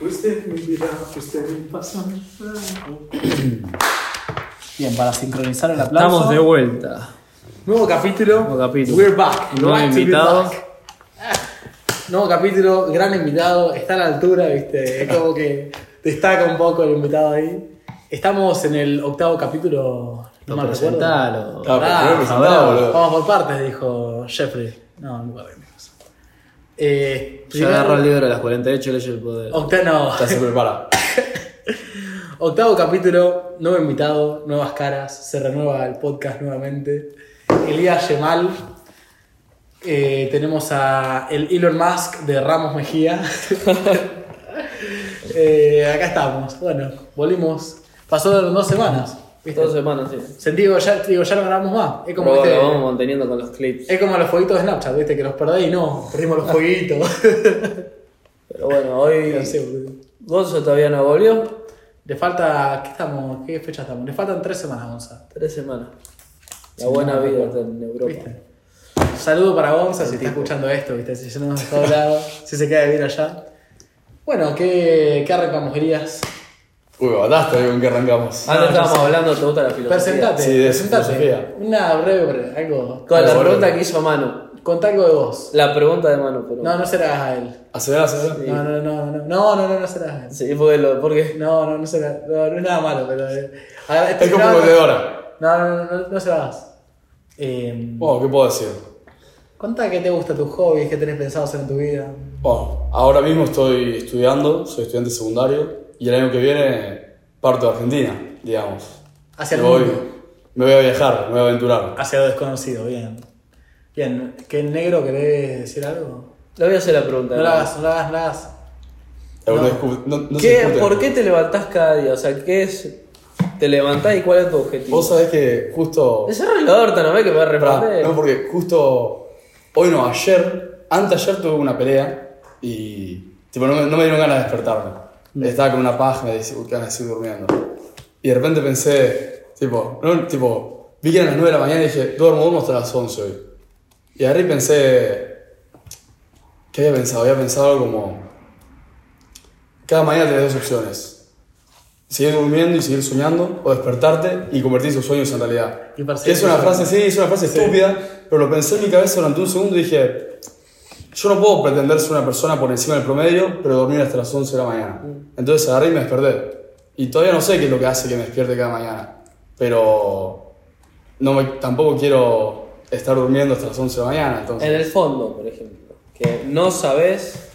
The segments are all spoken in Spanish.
Usted me dirá, usted me pasa. Bien, para sincronizar el aplauso. Estamos de vuelta. Nuevo capítulo. Nuevo capítulo. We're back. Nuevo invitado. back. Nuevo capítulo, gran invitado. Está a la altura, viste. Es como que destaca un poco el invitado ahí. Estamos en el octavo capítulo. No me recuerdo. Presentalo. Ah, Ah, boludo. Vamos por partes, dijo Jeffrey. No, no puedo menos. Eh, Yo agarro el libro de las 48 leyes del poder. Octa- no. Ya se prepara. Octavo capítulo, nuevo invitado, nuevas caras, se renueva el podcast nuevamente. Elías Yemal. Eh, tenemos a el Elon Musk de Ramos Mejía. Eh, acá estamos. Bueno, volvimos. Pasó dos semanas. ¿Viste? Dos semanas, sí. Sentí, digo, ya, digo, ya no grabamos más. Es como, Pero este- lo vamos manteniendo con los clips. es como los fueguitos de Snapchat, ¿viste? Que los perdéis y no, perdimos los fueguitos. Pero bueno, hoy No sé. Gonzo todavía no volvió. Le falta. ¿Qué estamos? ¿Qué fecha estamos? Le faltan tres semanas, Gonza. Tres semanas. La Sí, buena no, vida no, en Europa. ¿Viste? Saludo para Gonza si está escuchando esto, ¿viste? Si no nos está hablado, si se queda de vivir allá. Bueno, ¿qué, qué arrancamos, Elías? Uy, bataste con que arrancamos. Antes estábamos hablando, ¿te gusta la filosofía? Presentate, Sí, de presentate. filosofía. Una breve, breve, algo. Con la pregunta que hizo Manu. Contá algo de vos. La pregunta de Manu, pero. No, no serás a él. Acelera, acelera. No, no, no, no, no, no, no, no serás a él. Sí, porque lo, porque No, no, no será. No, no es nada malo, pero. eh, ver, Es como no, vendedora. No, no, no, no, no serás. Eh, Bueno, ¿qué puedo decir? contá qué te gusta tus hobbies, qué tenés pensado hacer en tu vida. Bueno, ahora mismo estoy estudiando, soy estudiante secundario y el año que viene parto de Argentina, digamos. Hacia el me voy, mundo. me voy a viajar, me voy a aventurar. Hacia lo desconocido, bien. Bien, ¿qué negro querés decir algo? le voy a hacer la pregunta. No lo hagas, no lo hagas, no lo hagas. No, No. discu- no- no se ¿Qué. ¿Por qué te levantás cada día? O sea, ¿qué es? ¿Te levantás y cuál es tu objetivo? Vos sabés que justo... Desarrolla la horta, ¿no ves que me va a no, porque justo hoy no, ayer, antes ayer tuve una pelea y tipo, no, me, no me dieron ganas de despertarme. Estaba con una paja, me decía, uy, qué ganas seguir durmiendo. Y de repente pensé, tipo, no, tipo, vi que eran las 9 de la mañana y dije, duermo, duermo hasta las 11 hoy. Y y pensé, ¿qué había pensado? Había pensado algo como, cada mañana tenés dos opciones. Seguir durmiendo y seguir soñando, o despertarte y convertir tus sueños en realidad. Y Es una frase, sí, es una frase Sí. estúpida, pero lo pensé en mi cabeza durante un segundo y dije, yo no puedo pretender ser una persona por encima del promedio, pero dormir hasta las 11 de la mañana. Entonces agarré y me desperté. Y todavía no sé qué es lo que hace que me despierte cada mañana, pero no me, tampoco quiero estar durmiendo hasta las 11 de la mañana. Entonces, En el fondo, por ejemplo, que no sabes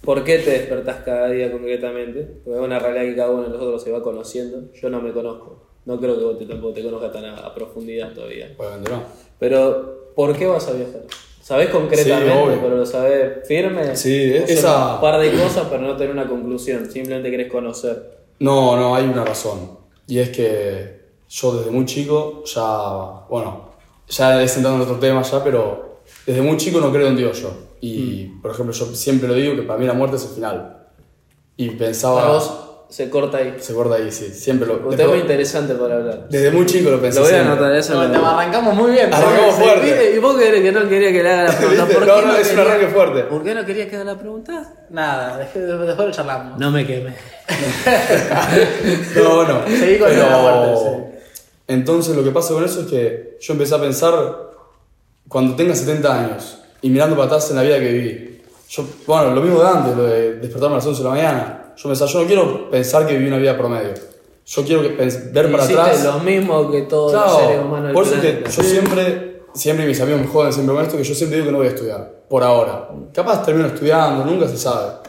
por qué te despertás cada día concretamente, porque es una realidad que cada uno de nosotros se va conociendo. Yo no me conozco, no creo que vos te, tampoco te conozcas tan a, a profundidad todavía. Obviamente no. Pero, ¿por qué vas a viajar? ¿Sabés concretamente, Sí, obvio. pero lo sabés firme? Sí, ¿O son esa- Un par de cosas, pero no tener una conclusión, simplemente querés conocer. No, no, hay una razón. Y es que yo desde muy chico ya, bueno, ya es entrando en otro tema ya, pero desde muy chico no creo en Dios yo. Y, por ejemplo, yo siempre lo digo que para mí la muerte es el final. Y pensaba... Para vos se corta ahí. Se corta ahí, sí. Siempre lo... Un tema interesante para hablar. desde muy chico lo pensé Lo voy a anotar eso. No, lo- arrancamos muy bien. Arrancamos fuerte. ¿Y vos querés que no quería que le haga la pregunta? ¿Por No, qué no, es un arranque fuerte. ¿Por qué no querías que haga la pregunta? Nada, después, después lo charlamos. No me queme. No, no. Seguí con Pero- la muerte, Entonces lo que pasa con eso es que yo empecé a pensar cuando tenga 70 años y mirando para atrás en la vida que viví. Yo, bueno, lo mismo de antes, lo de despertarme a las 11 de la mañana. Yo pensaba, yo no quiero pensar que viví una vida promedio. Yo quiero que ver para atrás. lo mismo que todos Claro, los seres humanos por eso que yo siempre, siempre mis amigos me joden siempre con esto, que yo siempre digo que no voy a estudiar, por ahora. Capaz termino estudiando, nunca se sabe.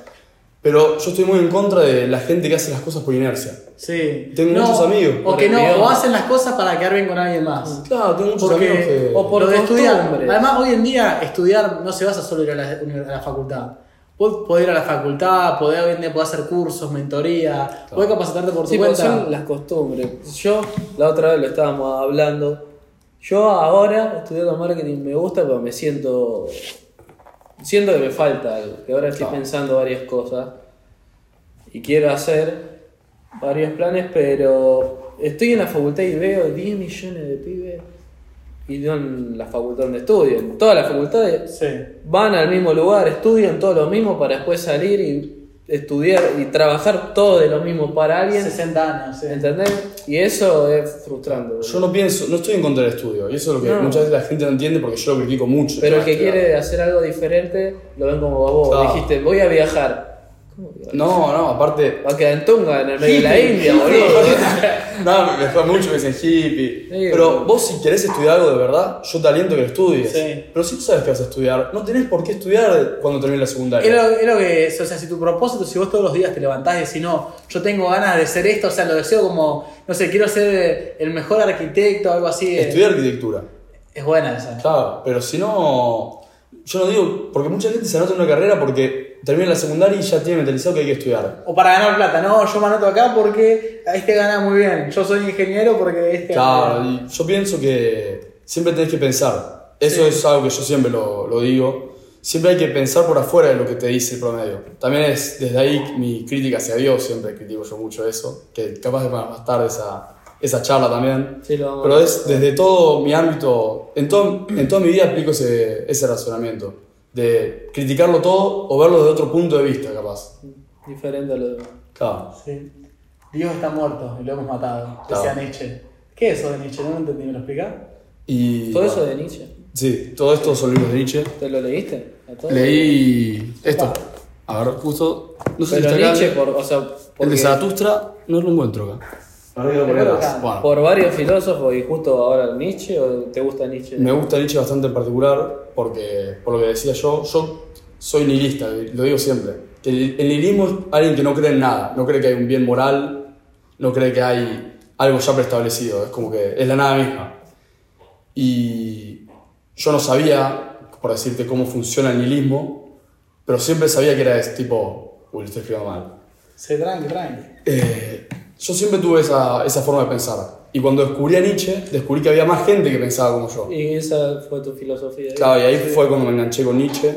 Pero yo estoy muy en contra de la gente que hace las cosas por inercia. Sí. Tengo muchos amigos. O que no, o hacen las cosas para quedar bien con alguien más. Claro, tengo muchos amigos Porque, que... o por lo de estudiar. Además, hoy en día, estudiar no se basa solo en ir a la, a la facultad. Vos podés ir a la facultad, podés, hoy en día podés hacer cursos, mentoría, podés capacitarte por tu Sí, porque cuenta. son las costumbres. Yo, la otra vez lo estábamos hablando. Yo ahora, estudiando marketing, me gusta, pero me siento. Siento que me falta algo. Que ahora estoy Claro. pensando varias cosas. Y quiero hacer varios planes, pero estoy en la facultad y veo 10 millones de pibes. Y no en la facultad donde estudian. Todas las facultades Sí. van al mismo lugar, estudian todo lo mismo para después salir y estudiar y trabajar todo de lo mismo para alguien, 60 años, sí. ¿entendés? Y eso es frustrante. Yo no pienso, no estoy en contra del estudio, y eso es lo que No. muchas veces la gente no entiende porque yo lo critico mucho. Pero el que quiere hacer algo diferente lo ven como vos. Claro. Dijiste, voy a viajar. ¿Cómo que va a No, no, aparte. Va a quedar en Tunga, en el medio de la India, boludo. no, me fue mucho que dicen hippie. Sí, pero vos, si querés estudiar algo de verdad, yo te aliento que lo estudies. Sí. Pero si tú sabes que vas a estudiar, no tenés por qué estudiar cuando termines la Es secundaria. lo, es lo que es, o sea, si tu propósito, si vos todos los días te levantás y decís, no, yo tengo ganas de ser esto, o sea, lo deseo como, no sé, quiero ser el mejor arquitecto o algo así. eh, Estudiar arquitectura. Es buena esa. Claro, pero si no. Yo no digo. Porque mucha gente se anota en una carrera porque termina la secundaria y ya tiene mentalizado que hay que estudiar. O para ganar plata, no, yo me anoto acá porque este gana muy bien. Yo soy ingeniero porque este gana Claro, y yo pienso que siempre tenés que pensar. Eso Sí. es algo que yo siempre lo, lo digo. Siempre hay que pensar por afuera de lo que te dice el promedio. También es desde ahí mi crítica hacia Dios, siempre critico yo mucho eso. Que capaz de más tarde esa, esa charla también. Sí, lo Pero es desde todo mi ámbito, en, todo, en toda mi vida aplico ese, ese razonamiento. De criticarlo todo o verlo desde otro punto de vista, capaz. Diferente a lo demás. Claro. Sí. Dios está muerto y lo hemos matado. Claro. Decía Nietzsche. ¿Qué es eso de Nietzsche? No lo entendí, ¿me lo explicás? Y, Todo eso de Nietzsche. Sí, todo esto son libros de Nietzsche. ¿Te lo leíste? Leí esto. A ver, justo. No sé Pero si está acá. Nietzsche, por, o sea, El porque de Zaratustra no lo encuentro acá. Atrás. acá. Bueno, por varios filósofos y justo ahora Nietzsche o te gusta Nietzsche. me gusta Nietzsche bastante en particular porque, por lo que decía yo, yo soy nihilista, lo digo siempre. El, el nihilismo es alguien que no cree en nada, no cree que hay un bien moral, no cree que hay algo ya preestablecido, es como que es la nada misma. Y yo no sabía, por decirte, cómo funciona el nihilismo, pero siempre sabía que era ese tipo, uy, lo estoy escribiendo mal. Se tranqui, tranqui. Eh, yo siempre tuve esa, esa forma de pensar. Y cuando descubrí a Nietzsche, descubrí que había más gente que pensaba como yo. Y esa fue tu filosofía. ¿eh? Claro, y ahí fue cuando me enganché con Nietzsche.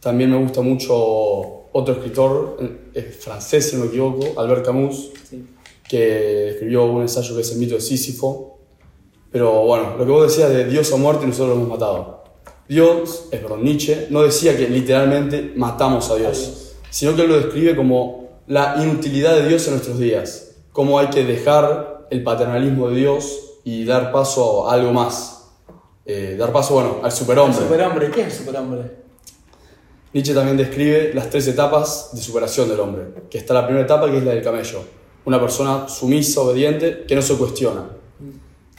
También me gusta mucho otro escritor, eh, es francés si no me equivoco, Albert Camus, Sí. que escribió un ensayo que es El mito de Sísifo. Pero bueno, lo que vos decías de Dios o muerte, nosotros lo hemos matado. Dios, es perdón, Nietzsche, no decía que literalmente matamos a Dios, A Dios. sino que él lo describe como la inutilidad de Dios en nuestros días. Cómo hay que dejar el paternalismo de Dios y dar paso a algo más. Eh, dar paso, bueno, al superhombre. Superhombre, ¿qué es el superhombre? Nietzsche también describe las tres etapas de superación del hombre, que está la primera etapa que es la del camello, una persona sumisa, obediente, que no se cuestiona.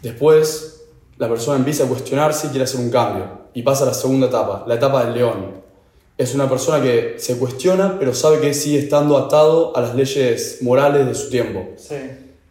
Después, la persona empieza a cuestionarse y quiere hacer un cambio, y pasa a la segunda etapa, la etapa del león. Es una persona que se cuestiona, pero sabe que sigue estando atado a las leyes morales de su tiempo. Sí.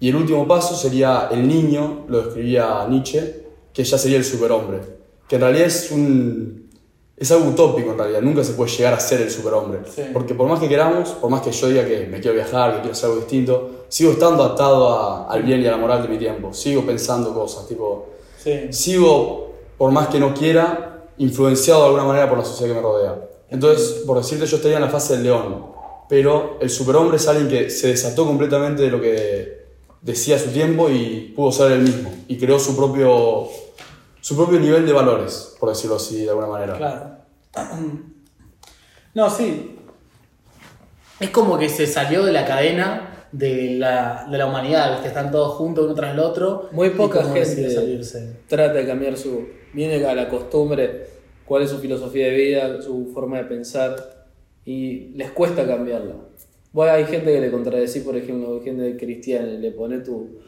Y el último paso sería el niño, lo describía Nietzsche, que ya sería el superhombre. Que en realidad es un. es algo utópico en realidad, nunca se puede llegar a ser el superhombre. Sí. Porque por más que queramos, por más que yo diga que me quiero viajar, que quiero hacer algo distinto, sigo estando atado a- al bien y a la moral de mi tiempo. Sigo pensando cosas, tipo. Sí. Sigo, por más que no quiera, influenciado de alguna manera por la sociedad que me rodea. Entonces, por decirte, yo estaría en la fase del león. Pero el superhombre es alguien que se desató completamente de lo que decía a su tiempo y pudo ser él mismo. Y creó su propio, su propio nivel de valores, por decirlo así de alguna manera. Claro. No, sí. Es como que se salió de la cadena de la, de la humanidad, ¿viste? Están todos juntos uno tras el otro. Muy poca gente salirse. trata de cambiar su. Viene a la costumbre, cuál es su filosofía de vida, su forma de pensar, y les cuesta cambiarla. Bueno, hay gente que le contradecís, por ejemplo, hay gente cristiana, y le pone tu,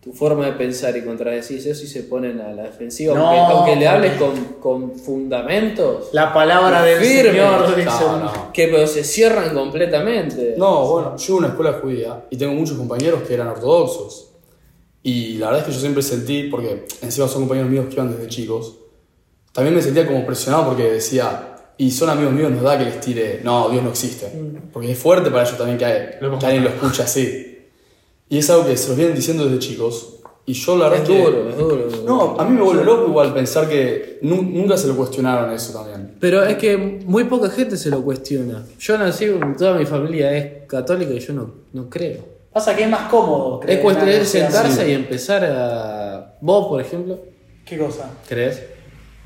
tu forma de pensar y contradecís eso y se ponen a la defensiva. No. aunque, aunque le hables con, con fundamentos, La palabra del Firme. Señor. No, no. que pero se cierran completamente. No, bueno, yo en una escuela judía y tengo muchos compañeros que eran ortodoxos. Y la verdad es que yo siempre sentí, porque encima son compañeros míos que iban desde chicos, también me sentía como presionado porque decía, y son amigos míos, nos da que les tire, no, Dios no existe. Porque es fuerte para ellos también que, hay- que alguien lo escuche así. Y es algo que se los vienen diciendo desde chicos. Y yo la verdad es es que... duro, es duro. No, a mí me vuelve loco igual pensar que nu- nunca se lo cuestionaron eso también. Pero es que muy poca gente se lo cuestiona. Yo nací, toda mi familia es católica y yo no, no creo. Pasa que es más cómodo. Es creer o sea, sentarse sí. y empezar a... Vos, por ejemplo, ¿Qué cosa? ¿crees?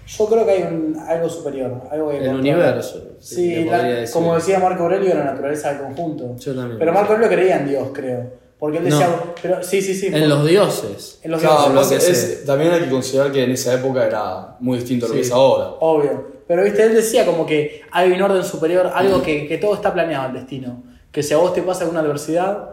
Yo creo que hay un, algo superior, algo que El controla. universo, Sí, la- decir. como decía Marco Aurelio, la naturaleza del conjunto. Yo también. Pero Marco Aurelio creía en Dios, creo. Porque él decía. No. Pero, sí, sí, sí. En los dioses. en los Claro, dioses, lo que es- también hay que considerar que en esa época era muy distinto a lo que es ahora. Obvio. Pero viste, él decía como que hay un orden superior, algo que, que todo está planeado el destino. Que si a vos te pasa alguna adversidad,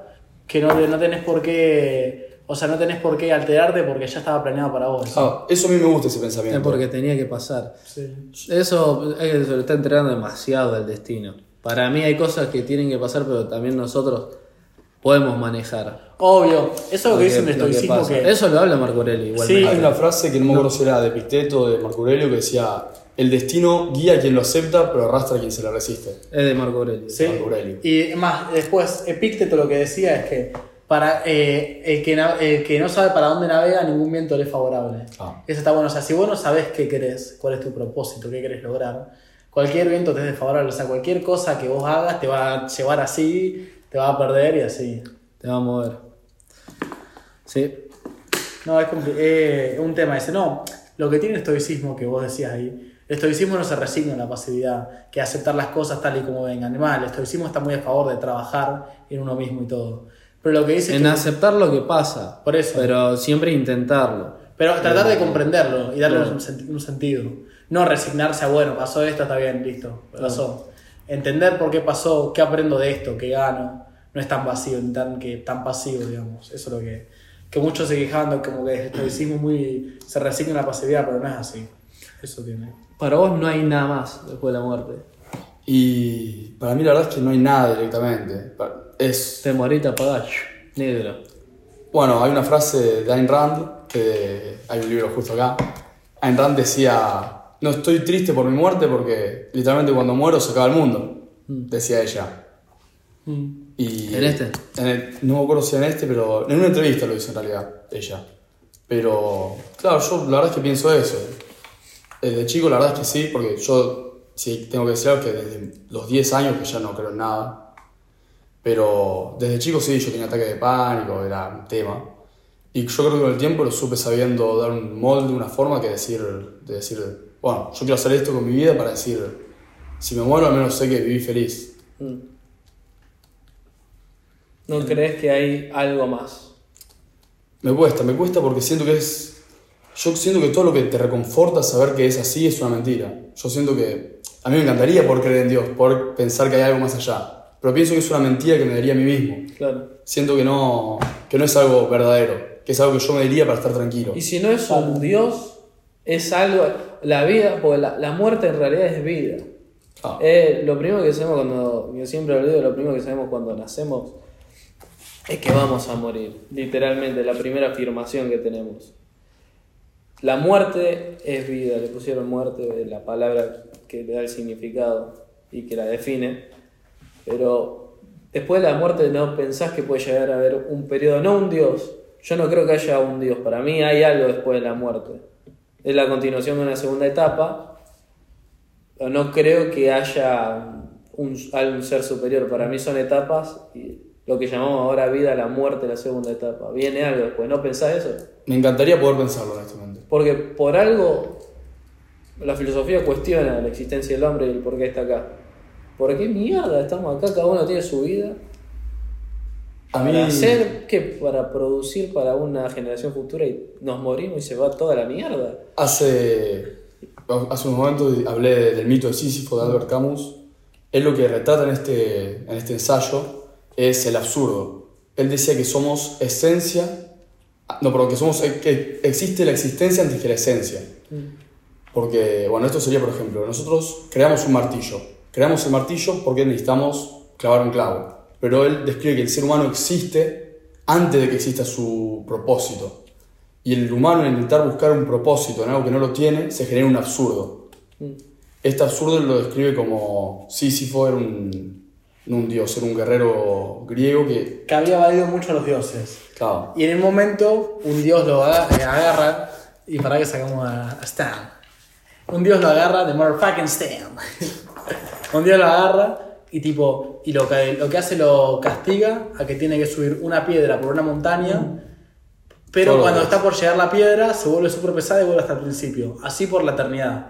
que no, no tenés por qué. O sea, no tenés por qué alterarte porque ya estaba planeado para vos. Ah, eso a mí me gusta ese Es pensamiento. porque tenía que pasar. Sí. Eso es que se lo está entregando demasiado al destino. Para mí hay cosas que tienen que pasar, pero también nosotros podemos manejar. Obvio. Eso es lo que dice el lo estoicismo que. Eso lo habla Marco Aurelio igual. Sí. Hay una frase que no me acuerdo si era de Epicteto o de Marco Aurelio que decía: El destino guía a quien lo acepta, pero arrastra a quien se le resiste. Es de Marco Aurelio. Sí. Marco Aurelio. Y más, después, Epícteto lo que decía es que para eh, el, que el que no sabe para dónde navega, ningún viento le es favorable. Ah. Eso está bueno. O sea, si vos no sabés qué querés, cuál es tu propósito, qué querés lograr, cualquier viento te es desfavorable. O sea, cualquier cosa que vos hagas te va a llevar así, te va a perder y así. Te va a mover. Sí. No, es eh, un tema ese. No, lo que tiene el estoicismo que vos decías ahí, el estoicismo no se resigna a la pasividad, que aceptar las cosas tal y como vengan. Además, el estoicismo está muy a favor de trabajar en uno mismo y todo. Pero lo que dice En que- aceptar lo que pasa. Por eso. Pero siempre intentarlo. Pero tratar de comprenderlo y darle Claro. un, senti- un sentido. No resignarse a, bueno, pasó esto, está bien, listo, pasó. Entender por qué pasó, qué aprendo de esto, qué gano. No es tan vacío ni tan, que, tan pasivo, digamos. Eso es lo que, que muchos se quejaban, de como que el estoicismo muy, se resigna a la pasividad, pero no es así. Eso tiene. Para vos no hay nada más después de la muerte. Y para mí la verdad es que no hay nada directamente. Pa- Es, Te morís, te apagás. Negro. bueno, hay una frase de Ayn Rand, que hay un libro justo acá. Ayn Rand decía, no estoy triste por mi muerte porque literalmente cuando muero se acaba el mundo, decía ella. Y ¿En este? en el- no me acuerdo si en este, pero en una entrevista lo hizo en realidad, ella. Pero, claro, yo la verdad es que pienso eso. Desde chico la verdad es que sí, porque yo sí tengo que decir algo que desde los 10 años que ya no creo en nada. Pero desde chico sí, yo tenía ataques de pánico, era un tema. Y yo creo que con el tiempo lo supe sabiendo dar un molde, una forma que decir, de decir, bueno, yo quiero hacer esto con mi vida para decir, si me muero al menos sé que viví feliz. Mm. ¿No crees que hay algo más? Me cuesta, me cuesta porque siento que es. Yo siento que todo lo que te reconforta saber que es así es una mentira. Yo siento que. A mí me encantaría poder creer en Dios, poder pensar que hay algo más allá. Pero pienso que es una mentira que me daría a mí mismo. Claro. Siento que no, que no es algo verdadero, que es algo que yo me diría para estar tranquilo. Y si no es un Dios, es algo. La vida, porque la, la muerte en realidad es vida. Ah, Eh, lo primero que sabemos cuando. Yo siempre lo digo, lo primero que sabemos cuando nacemos es que vamos a morir. Literalmente, la primera afirmación que tenemos. La muerte es vida, le pusieron muerte, la palabra que le da el significado y que la define. Pero después de la muerte no pensás que puede llegar a haber un periodo, no un Dios. Yo no creo que haya un Dios. Para mí hay algo después de la muerte. Es la continuación de una segunda etapa. Pero no creo que haya un, ser superior. Para mí son etapas y lo que llamamos ahora vida, la muerte, la segunda etapa. Viene algo después. ¿No pensás eso? me encantaría poder pensarlo honestamente. Porque por algo la filosofía cuestiona la existencia del hombre y el por qué está acá. ¿Por qué mierda estamos acá? Cada uno tiene su vida. A mí. Para hacer, ¿qué? Para producir para una generación futura y nos morimos y se va toda la mierda. Hace, hace unos momentos hablé de- del mito de Sísifo de Albert Camus. Él lo que retrata en este, en este ensayo es el absurdo. Él decía que somos esencia, no, pero que, somos, que existe la existencia antes que la esencia. Porque, bueno, esto sería, por ejemplo, nosotros creamos un martillo. Creamos el martillo porque necesitamos clavar un clavo. Pero él describe que el ser humano existe antes de que exista su propósito. Y el humano, en intentar buscar un propósito en algo que no lo tiene, se genera un absurdo. Este absurdo lo describe como Sísifo era un, un dios, era un guerrero griego que, Que había valido mucho a los dioses. claro, Y en el momento, un dios lo eh, agarra. Y para que sacamos a, a Stan. Un dios lo agarra de motherfucking Stan. un dios lo agarra y tipo. Y lo que, lo que hace lo castiga a que tiene que subir una piedra por una montaña. Pero cuando está por llegar la piedra, se vuelve súper pesada y vuelve hasta el principio. Así por la eternidad.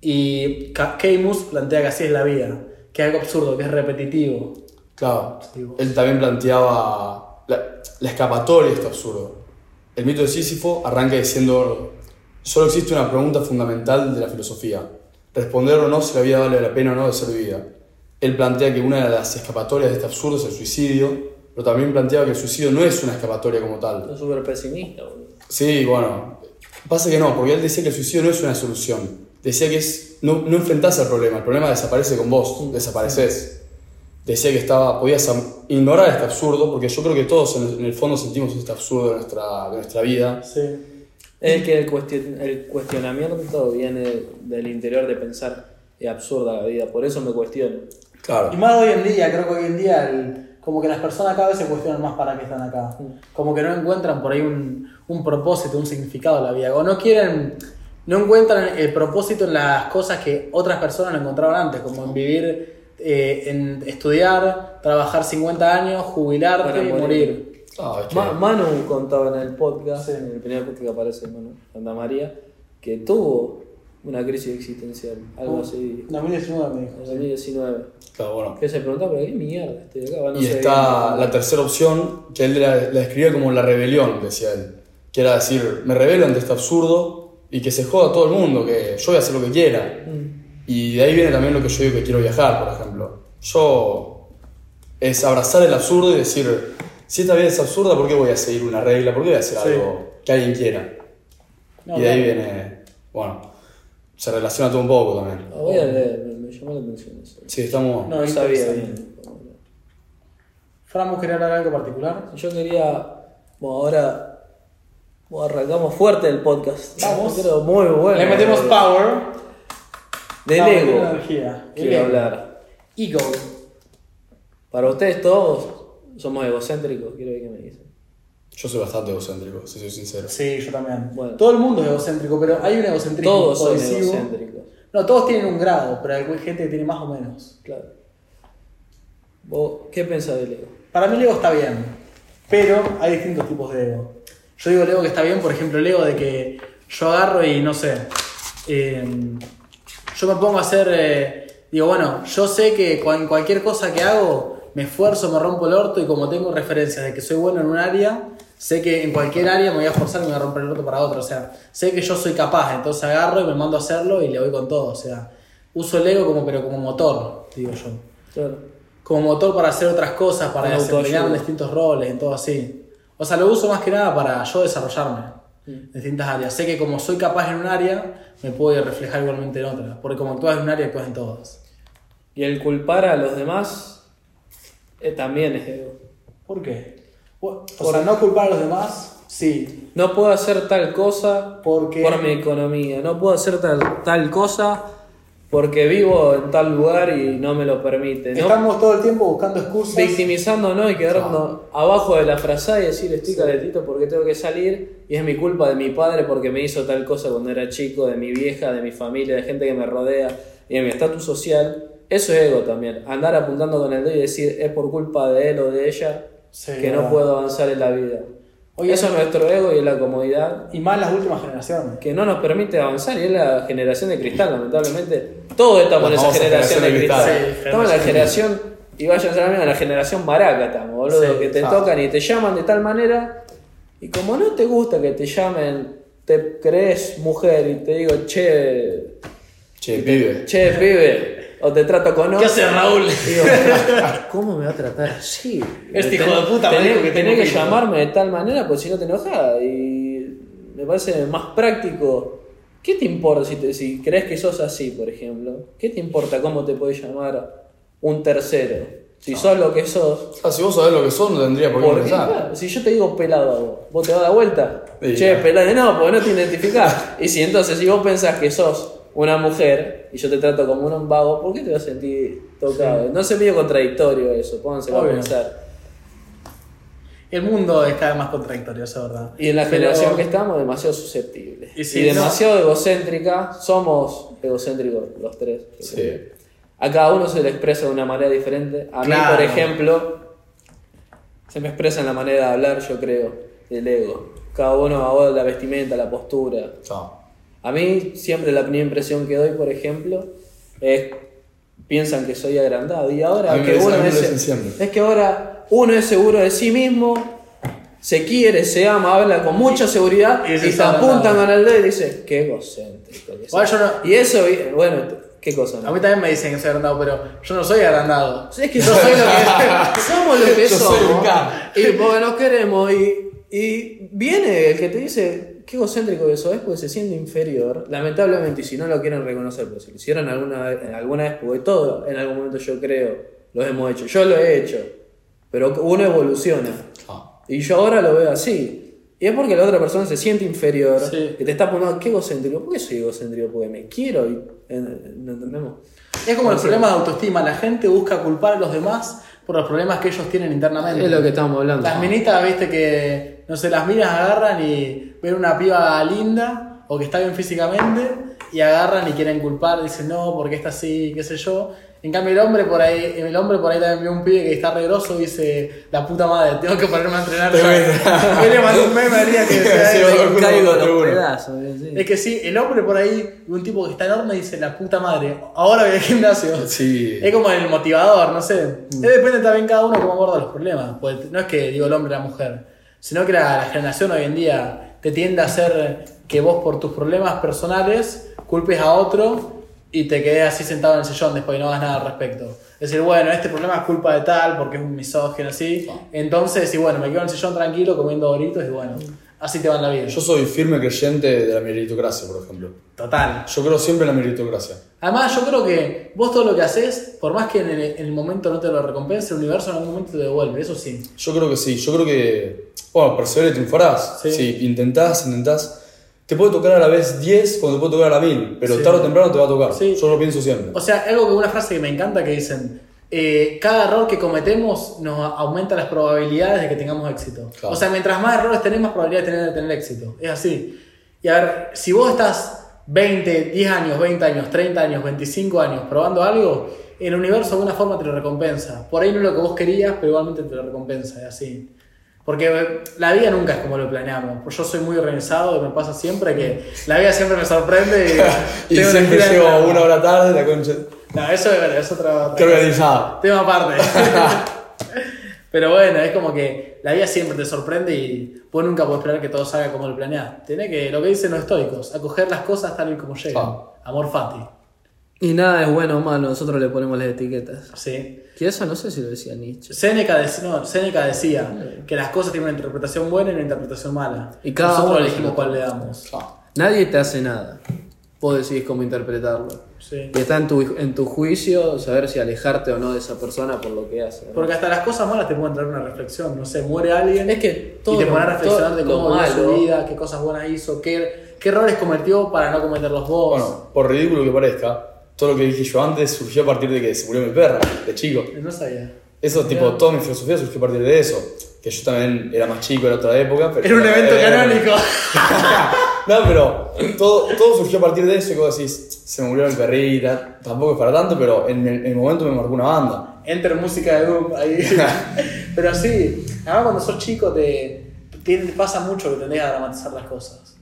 Y Ka- Keimus plantea que así es la vida. Que es algo absurdo, que es repetitivo. Claro, vos. él también planteaba la, la escapatoria de este absurdo. El mito de Sísifo arranca diciendo, solo existe una pregunta fundamental de la filosofía, responder o no si la vida vale la pena o no de ser vivida. Él plantea que una de las escapatorias de este absurdo es el suicidio, pero también planteaba que el suicidio no es una escapatoria como tal. Sos súper pesimista, boludo. Sí, bueno, pasa que no, porque él decía que el suicidio no es una solución. Decía que es no, no enfrentás al problema, el problema desaparece con vos, desapareces. Decía que estaba, podías ignorar este absurdo, porque yo creo que todos en el, en el fondo sentimos este absurdo de nuestra, de nuestra vida. Sí. Es que el, cuestion- el cuestionamiento viene del interior de pensar, es absurda la vida, por eso me cuestiono. Claro. Y más hoy en día, creo que hoy en día, el- como que las personas cada vez se cuestionan más para qué están acá. Como que no encuentran por ahí un, un propósito, un significado en la vida. O no quieren, no encuentran el propósito en las cosas que otras personas no encontraban antes, como en vivir, eh, en estudiar, trabajar 50 años, jubilarte y morir. Ah, Ma- Manu contaba en el podcast, Sí. en el primer podcast que aparece Manu, Santa María, que tuvo una crisis existencial, algo así, 2019 me dijo. en 2019. claro, bueno. Que se preguntaba, ¿pero qué mierda estoy acá? Bueno, Y sé está la tercera opción, que él la, la describía como la rebelión, decía él. Que era decir, me rebelo ante este absurdo y que se joda todo el mundo, que yo voy a hacer lo que quiera. Y de ahí viene también lo que yo digo que quiero viajar, por ejemplo. Yo es abrazar el absurdo y decir, si esta vida es absurda, ¿por qué voy a seguir una regla? ¿Por qué voy a hacer Sí. algo que alguien quiera? No, y de ahí claro. viene, bueno, se relaciona todo un poco también. Ah, voy a leer, me, me llamó la atención eso. Sí, estamos... No, No sabía interesante. bien. Fran, ¿vos querés hablar de algo particular? Yo quería, bueno, ahora bueno, arrancamos fuerte el podcast. Vamos. Creo muy bueno. Le metemos power. Del Vamos, ego. tiene energía. El Quiero hablar. Ego. Para ustedes todos somos egocéntricos, quiero ver qué me dicen. Yo soy bastante egocéntrico, si soy sincero. Sí, yo también. Bueno. Todo el mundo es egocéntrico, pero hay un egocentrismo Todos son egocéntricos. No, todos tienen un grado, pero hay gente que tiene más o menos. Claro. ¿Vos qué pensás del ego? Para mí el ego está bien, pero hay distintos tipos de ego. Yo digo el ego que está bien, por ejemplo, el ego de que yo agarro y no sé, eh, yo me pongo a hacer, eh, digo, bueno, yo sé que cual- cualquier cosa que hago, me esfuerzo, me rompo el orto y como tengo referencias de que soy bueno en un área, sé que en cualquier área me voy a esforzar y me voy a romper el orto para otra. O sea, sé que yo soy capaz, entonces agarro y me mando a hacerlo y le voy con todo. O sea, uso el ego como, pero como motor, digo yo Claro. como motor para hacer otras cosas, para desempeñar distintos roles, en todo así. O sea, lo uso más que nada para yo desarrollarme en distintas áreas. Sé que como soy capaz en un área, me puedo reflejar igualmente en otra. Porque como actúas en un área, actúas en todas. Y el culpar a los demás eh, también es ego. ¿Por qué? O o sea, no culpar a los demás, sí. No puedo hacer tal cosa Porque- por mi economía. No puedo hacer tal, tal cosa porque vivo en tal lugar y no me lo permite. ¿no? Estamos todo el tiempo buscando excusas. Victimizándonos y quedarnos abajo de la frazada y decir estoy calentito porque tengo que salir y es mi culpa de mi padre porque me hizo tal cosa cuando era chico, de mi vieja, de mi familia, de gente que me rodea y de mi estatus social. Eso es ego también. Andar apuntando con el dedo y decir es por culpa de él o de ella Sí, que no puedo avanzar en la vida. Oye, Eso es nuestro ego y es la comodidad Y más las últimas generaciones. que no nos permite avanzar y es la generación de cristal, lamentablemente. Todos estamos en La esa generación de cristal. estamos en la generación, y vayan a ser amigos, en la generación maraca estamos, boludo, Sí, que te ah. tocan y te llaman de tal manera, y como no te gusta que te llamen, te crees mujer y te digo, che, Che, pibe. che, pibe, o te trato con ¿Qué hace Raúl? Digo, ¿cómo me va a tratar así? Este hijo de puta me tenés, que tenés que llamarme de tal manera, pues si no te enojas. Y me parece más práctico. ¿Qué te importa si, te- si crees que sos así, por ejemplo? ¿Qué te importa cómo te puede llamar un tercero? Si sos lo que sos. Ah, si vos sabés lo que son, no tendría por qué. Claro, si yo te digo pelado a vos, ¿vos te vas a dar vuelta? Sí, che, claro. pelado, no, porque no te identificás. y si entonces, si vos pensás que sos una mujer y yo te trato como un vago, ¿por qué te vas a sentir tocado? No sé medio contradictorio eso, pónganse a pensar. El mundo es cada vez más contradictorio, eso es verdad. Y en la Pero- generación que estamos, demasiado susceptibles. Y Y, sí, demasiado egocéntrica. Somos egocéntricos los tres. Sí. A cada uno se le expresa de una manera diferente. A Claro. mí, por ejemplo, se me expresa en la manera de hablar, yo creo. el ego. Cada uno ahora la vestimenta, la postura. Chao. A mí siempre la primera impresión que doy, por ejemplo, es piensan que soy agrandado y ahora que dicen- uno es, dicen es que ahora uno es seguro de sí mismo, se quiere, se ama, habla con mucha seguridad Y y, se apuntan con el dedo y dice, qué egocéntrico. que Igual soy". yo no- Y eso, bueno, qué cosa. A mí también me dicen que soy agrandado, pero yo no soy agrandado. Es que yo soy lo que somos lo que somos. y porque nos queremos y, y viene el que te dice qué egocéntrico que sos porque se siente inferior. Lamentablemente, y si no lo quieren reconocer, pero si lo hicieron alguna vez, alguna vez, porque todo en algún momento yo creo, lo hemos hecho. Yo lo he hecho. Pero uno evoluciona. Chao. Y yo ahora lo veo así. Y es porque la otra persona se siente inferior, Sí. que te está poniendo, qué egocéntrico. ¿Por qué soy egocéntrico? Porque me quiero y. ¿No entendemos? Es como el Así problema de autoestima. La gente busca culpar a los demás por los problemas que ellos tienen internamente. Es lo que estamos hablando. Las minitas, viste que, no sé, las minas agarran y ven una piba linda o que está bien físicamente y agarran y quieren culpar, dicen no, porque está así, qué sé yo. En cambio el hombre por ahí, el hombre por ahí también vio un pibe que está re grosso y dice, la puta madre, tengo que ponerme a entrenar. Tengo que ya". entrenar. Yo le mandé un meme al día que decía Sí, eso. Alguno, Caigo alguno. los pedazos. sí. Es que sí, el hombre por ahí, un tipo que está enorme, dice la puta madre, ahora voy al gimnasio. Sí. Es como el motivador, no sé. Es depende también cada uno cómo aborda los problemas. Pues no es que digo el hombre la mujer, sino que la, la generación hoy en día te tiende a hacer que vos por tus problemas personales culpes a otro y te quedes así sentado en el sillón después y no hagas nada al respecto. Es decir, bueno, este problema es culpa de tal porque es un misógino así. Entonces, y bueno, me quedo en el sillón tranquilo comiendo doritos y bueno, así te va en la vida. Yo soy firme creyente de la meritocracia, por ejemplo. Total. Yo creo siempre en la meritocracia. Además, yo creo que vos todo lo que haces, por más que en el, en el momento no te lo recompense, el universo en algún momento te devuelve, eso sí. Yo creo que sí. Yo creo que, bueno, perseverar y triunfarás. Sí. Si intentás, intentás. Te puede tocar a la vez 10 cuando te puede tocar a la 1000, pero Sí. tarde o temprano te va a tocar. Sí. Yo lo pienso siempre. O sea, algo que una frase que me encanta que dicen, eh, cada error que cometemos nos aumenta las probabilidades de que tengamos éxito. Claro. O sea, mientras más errores tenés, más probabilidad de tener, de tener éxito. Es así. Y a ver, si vos estás 20, 10 años, 20 años, 30 años, 25 años probando algo, el universo de alguna forma te lo recompensa. Por ahí no es lo que vos querías, pero igualmente te lo recompensa, es así. Porque la vida nunca es como lo planeamos. Yo soy muy organizado y me pasa siempre que la vida siempre me sorprende y, Y una siempre llego una hora tarde, la concha. No, eso es, es otra, otra Qué organizado. tema aparte. Pero bueno, es como que la vida siempre te sorprende y vos nunca podés esperar que todo salga como lo planeás. Tenés que, lo que dicen los estoicos, acoger las cosas tal y como llegan. Ah. Amor fati. Y nada es bueno o malo, nosotros le ponemos las etiquetas. Sí. Que eso no sé si lo decía Nietzsche. Séneca, dec- no, Séneca decía que las cosas tienen una interpretación buena y una interpretación mala. Y cada Nosotros uno elegimos cuál le damos. Nadie te hace nada. Vos decidís cómo interpretarlo. Sí. Y está en tu, en tu juicio saber si alejarte o no de esa persona por lo que hace. ¿no? Porque hasta las cosas malas te pueden traer una reflexión. No sé, muere alguien Es que todo y te pones a reflexionar de cómo vivió su vida, qué cosas buenas hizo, qué, qué errores cometió para no cometerlos vos. Bueno, por ridículo que parezca, todo lo que dije yo antes surgió a partir de que se murió mi perra, de chico. No sabía. Eso, tipo, toda mi filosofía surgió a partir de eso. Que yo también era más chico, era otra época. Pero Era un evento Eh, canónico. No, pero todo, todo surgió a partir de eso y vos decís, se me murió mi perrita. Tampoco es para tanto, pero en el, en el momento me marcó una banda. Enter música de Doom ahí. Pero sí, además cuando sos chico te, te pasa mucho que tendés a dramatizar las cosas.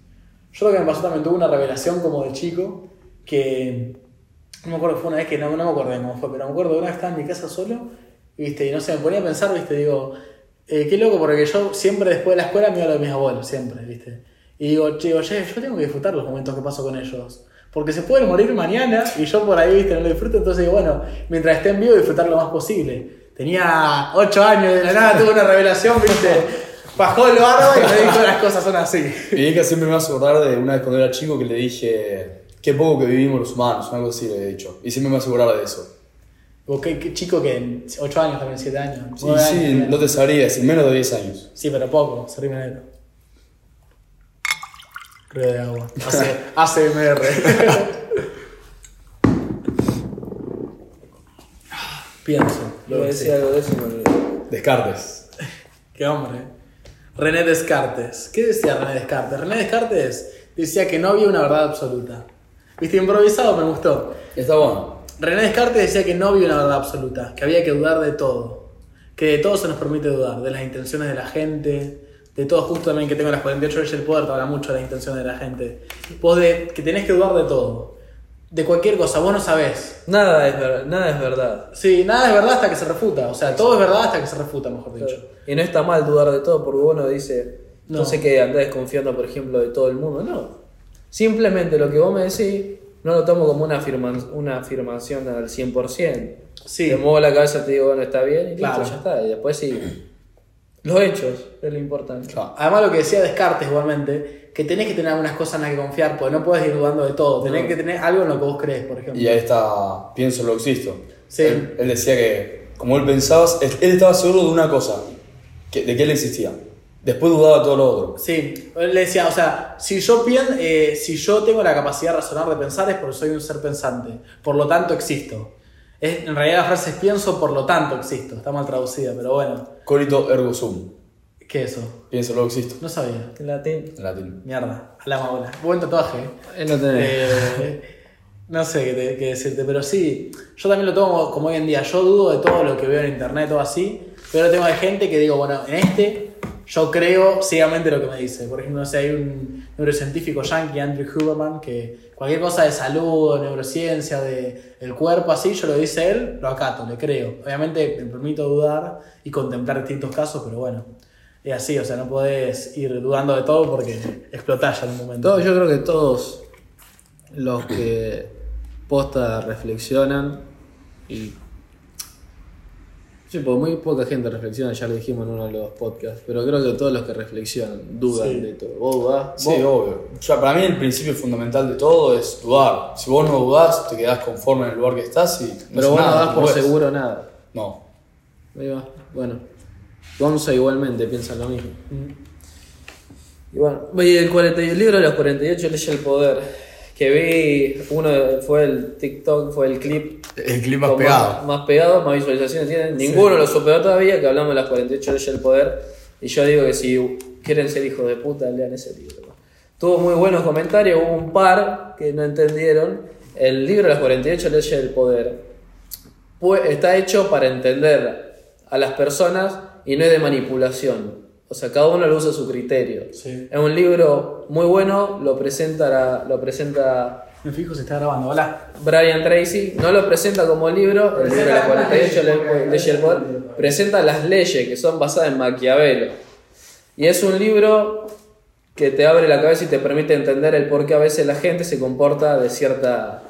Yo lo que me pasó también tuve una revelación como de chico que no me acuerdo, fue una vez que no, no me acuerdo cómo fue, pero me acuerdo una vez estaba en mi casa solo y, ¿viste? y no sé, me ponía a pensar, ¿viste? digo, eh, qué loco porque yo siempre después de la escuela me iba a mis abuelos, siempre, ¿viste? Y digo, che, oye, yo tengo que disfrutar los momentos que paso con ellos. Porque se pueden morir mañana y yo por ahí, ¿viste? No lo disfruto, entonces digo, bueno, mientras esté en vivo, disfrutar lo más posible. Tenía 8 años de la nada tuve una revelación, ¿viste? Bajó el barba y me dijo las cosas son así. Mi hija siempre me hace acordar de una vez cuando era chico que le dije, qué poco que vivimos los humanos, algo así le he dicho. Y siempre me hace acordar de eso. Vos, qué, qué chico que 8 años también, 7 años. Sí, sí, no te sabría decir, menos de 10 años. Sí, pero poco, se negro. Río de agua. ACMR. Pienso. Lo Lo decía algo de eso, me olvidé. Descartes. Qué hombre. René Descartes. ¿Qué decía René Descartes? René Descartes decía que no había una verdad absoluta. Viste, improvisado me gustó. Está bueno. René Descartes decía que no había una verdad absoluta, que había que dudar de todo. Que de todo se nos permite dudar, de las intenciones de la gente, de todo, justo también que tengo las 48 leyes del poder, te habla mucho de las intenciones de la gente. Vos de que tenés que dudar de todo. De cualquier cosa, vos no sabés. Nada es, ver- nada es verdad. Sí, nada es verdad hasta que se refuta. O sea, todo es verdad hasta que se refuta, mejor dicho. Y no está mal dudar de todo porque uno dice, no, No. sé que andás desconfiando, por ejemplo, de todo el mundo. No. Simplemente lo que vos me decís, no lo tomo como una, afirma- una afirmación al 100%. Sí. Te muevo la cabeza, te digo, bueno, está bien, y listo, Claro. ya está. Y después sí. Los hechos es lo importante. Claro. Además, lo que decía Descartes igualmente, que tenés que tener algunas cosas en las que confiar, porque no puedes ir dudando de todo. Tenés No. que tener algo en lo que vos crees, por ejemplo. Y ahí está, pienso lo existo. Sí. Él, él decía que, como él pensaba, él, él estaba seguro de una cosa, que, de que él existía. Después dudaba de todo lo otro. Sí, él decía, o sea, si yo, pien- eh, si yo tengo la capacidad de razonar, de pensar, es porque soy un ser pensante. Por lo tanto, existo. Es, en realidad la frase es pienso, por lo tanto existo. Está mal traducida, pero bueno. Corito ergo sum. ¿Qué es eso? Pienso lo existo. No sabía. En latín. En latín. Mierda, a la maula. Buen tatuaje, ¿eh? Él no tenés. Eh, no sé qué, te- qué decirte, pero sí, yo también lo tomo como hoy en día. Yo dudo de todo lo que veo en internet o así, pero tengo de gente que digo, bueno, en este yo creo ciegamente lo que me dice. Por ejemplo, no sé, hay un neurocientífico yankee, Andrew Huberman, que cualquier cosa de salud, neurociencia, de el cuerpo, así, yo lo dice él, lo acato, le creo. Obviamente me permito dudar y contemplar distintos casos, pero bueno. Es así, o sea, no podés ir dudando de todo porque explotás ya en un momento. Todo- yo creo que todos los que posta reflexionan y. Sí, porque muy poca gente reflexiona, ya lo dijimos en uno de los podcasts, pero creo que todos los que reflexionan dudan Sí. de todo. ¿Vos dudás? Sí, ¿Vos? obvio. Ya, para mí el principio fundamental de todo es dudar. Si vos no dudás, te quedás conforme en el lugar que estás y no pero vos no nada, das por seguro nada. No. Ahí va. Bueno. Gonza igualmente piensa lo mismo. Y bueno, y el, 40 y el libro de los 48 leyes del poder. Que vi, uno fue el TikTok, fue el clip El clip más pegado. Más, más pegado, más visualizaciones tiene. Ninguno lo superó todavía, que hablamos de las 48 leyes del poder. Y yo digo que si quieren ser hijos de puta, lean ese libro. Tuvo muy buenos comentarios, hubo un par que no entendieron. El libro de las 48 leyes del poder está hecho para entender a las personas y no es de manipulación. O sea, cada uno lo usa a su criterio. Sí. Es un libro muy bueno, lo presenta, la- lo presenta Me fijo si está grabando. Hola. Brian Tracy no lo presenta como libro, el libro de las 48 le- leyes del poder, presenta las leyes que son basadas en Maquiavelo. Y es un libro que te abre la cabeza y te permite entender el por qué a veces la gente se comporta de cierta,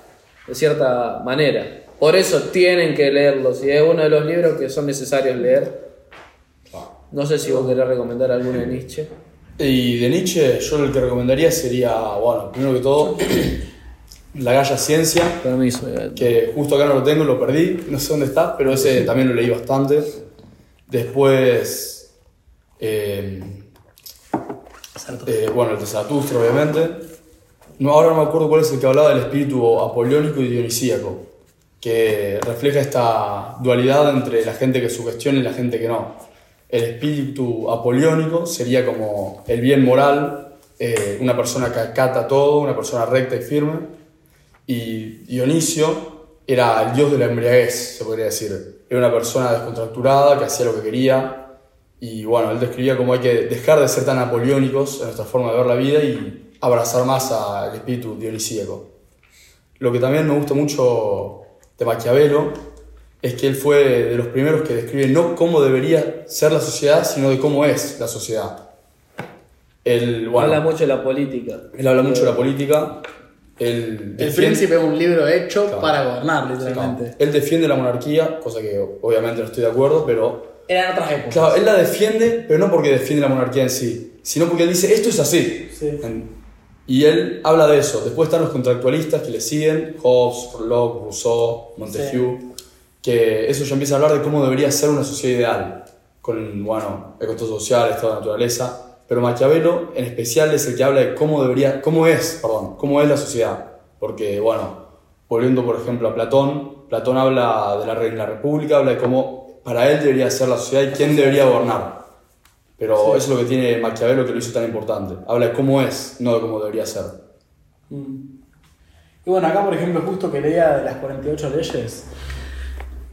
de cierta manera. Por eso tienen que leerlos y es uno de los libros que son necesarios leer. No sé si vos querés recomendar alguno de Nietzsche. Y de Nietzsche, yo el que recomendaría sería, bueno, primero que todo, La Galla Ciencia, Permiso. que justo acá no lo tengo, lo perdí, no sé dónde está, pero ese también lo leí bastante. Después, eh, eh, bueno, el de Zaratustra, obviamente. No, ahora no me acuerdo cuál es el que hablaba del espíritu apoliónico y dionisíaco, que refleja esta dualidad entre la gente que sugestiona y la gente que no. El espíritu apoliónico sería como el bien moral, eh, una persona que acata todo, una persona recta y firme. Y Dionisio era el dios de la embriaguez, se podría decir. Era una persona descontracturada que hacía lo que quería. Y bueno, él describía cómo hay que dejar de ser tan apoliónicos en nuestra forma de ver la vida y abrazar más al espíritu dionisíaco. Lo que también me gusta mucho de Maquiavelo es que él fue de los primeros que describe no cómo debería ser la sociedad, sino de cómo es la sociedad. Él, bueno, Habla mucho de la política. él habla mucho de la política. Él El defiende- Príncipe es un libro hecho Claro. para gobernar, Sí, literalmente. claro. Él defiende la monarquía, cosa que obviamente no estoy de acuerdo, pero. Eran otras épocas. Claro, él la defiende, pero no porque defiende la monarquía en sí, sino porque él dice, esto es así. Sí. Y él habla de eso. Después están los contractualistas que le siguen, Hobbes, Locke, Rousseau, Montesquieu, que eso ya empieza a hablar de cómo debería ser una sociedad ideal, con, bueno, el costo social, estado de naturaleza. Pero Maquiavelo, en especial, es el que habla de cómo debería, cómo es, perdón, cómo es la sociedad. Porque, bueno, volviendo por ejemplo a Platón, Platón habla de la, re- la república, habla de cómo para él debería ser la sociedad y quién debería gobernar. Pero eso es lo que tiene Maquiavelo que lo hizo tan importante. Habla de cómo es, no de cómo debería ser. Y bueno, acá por ejemplo, justo que leía de las 48 leyes.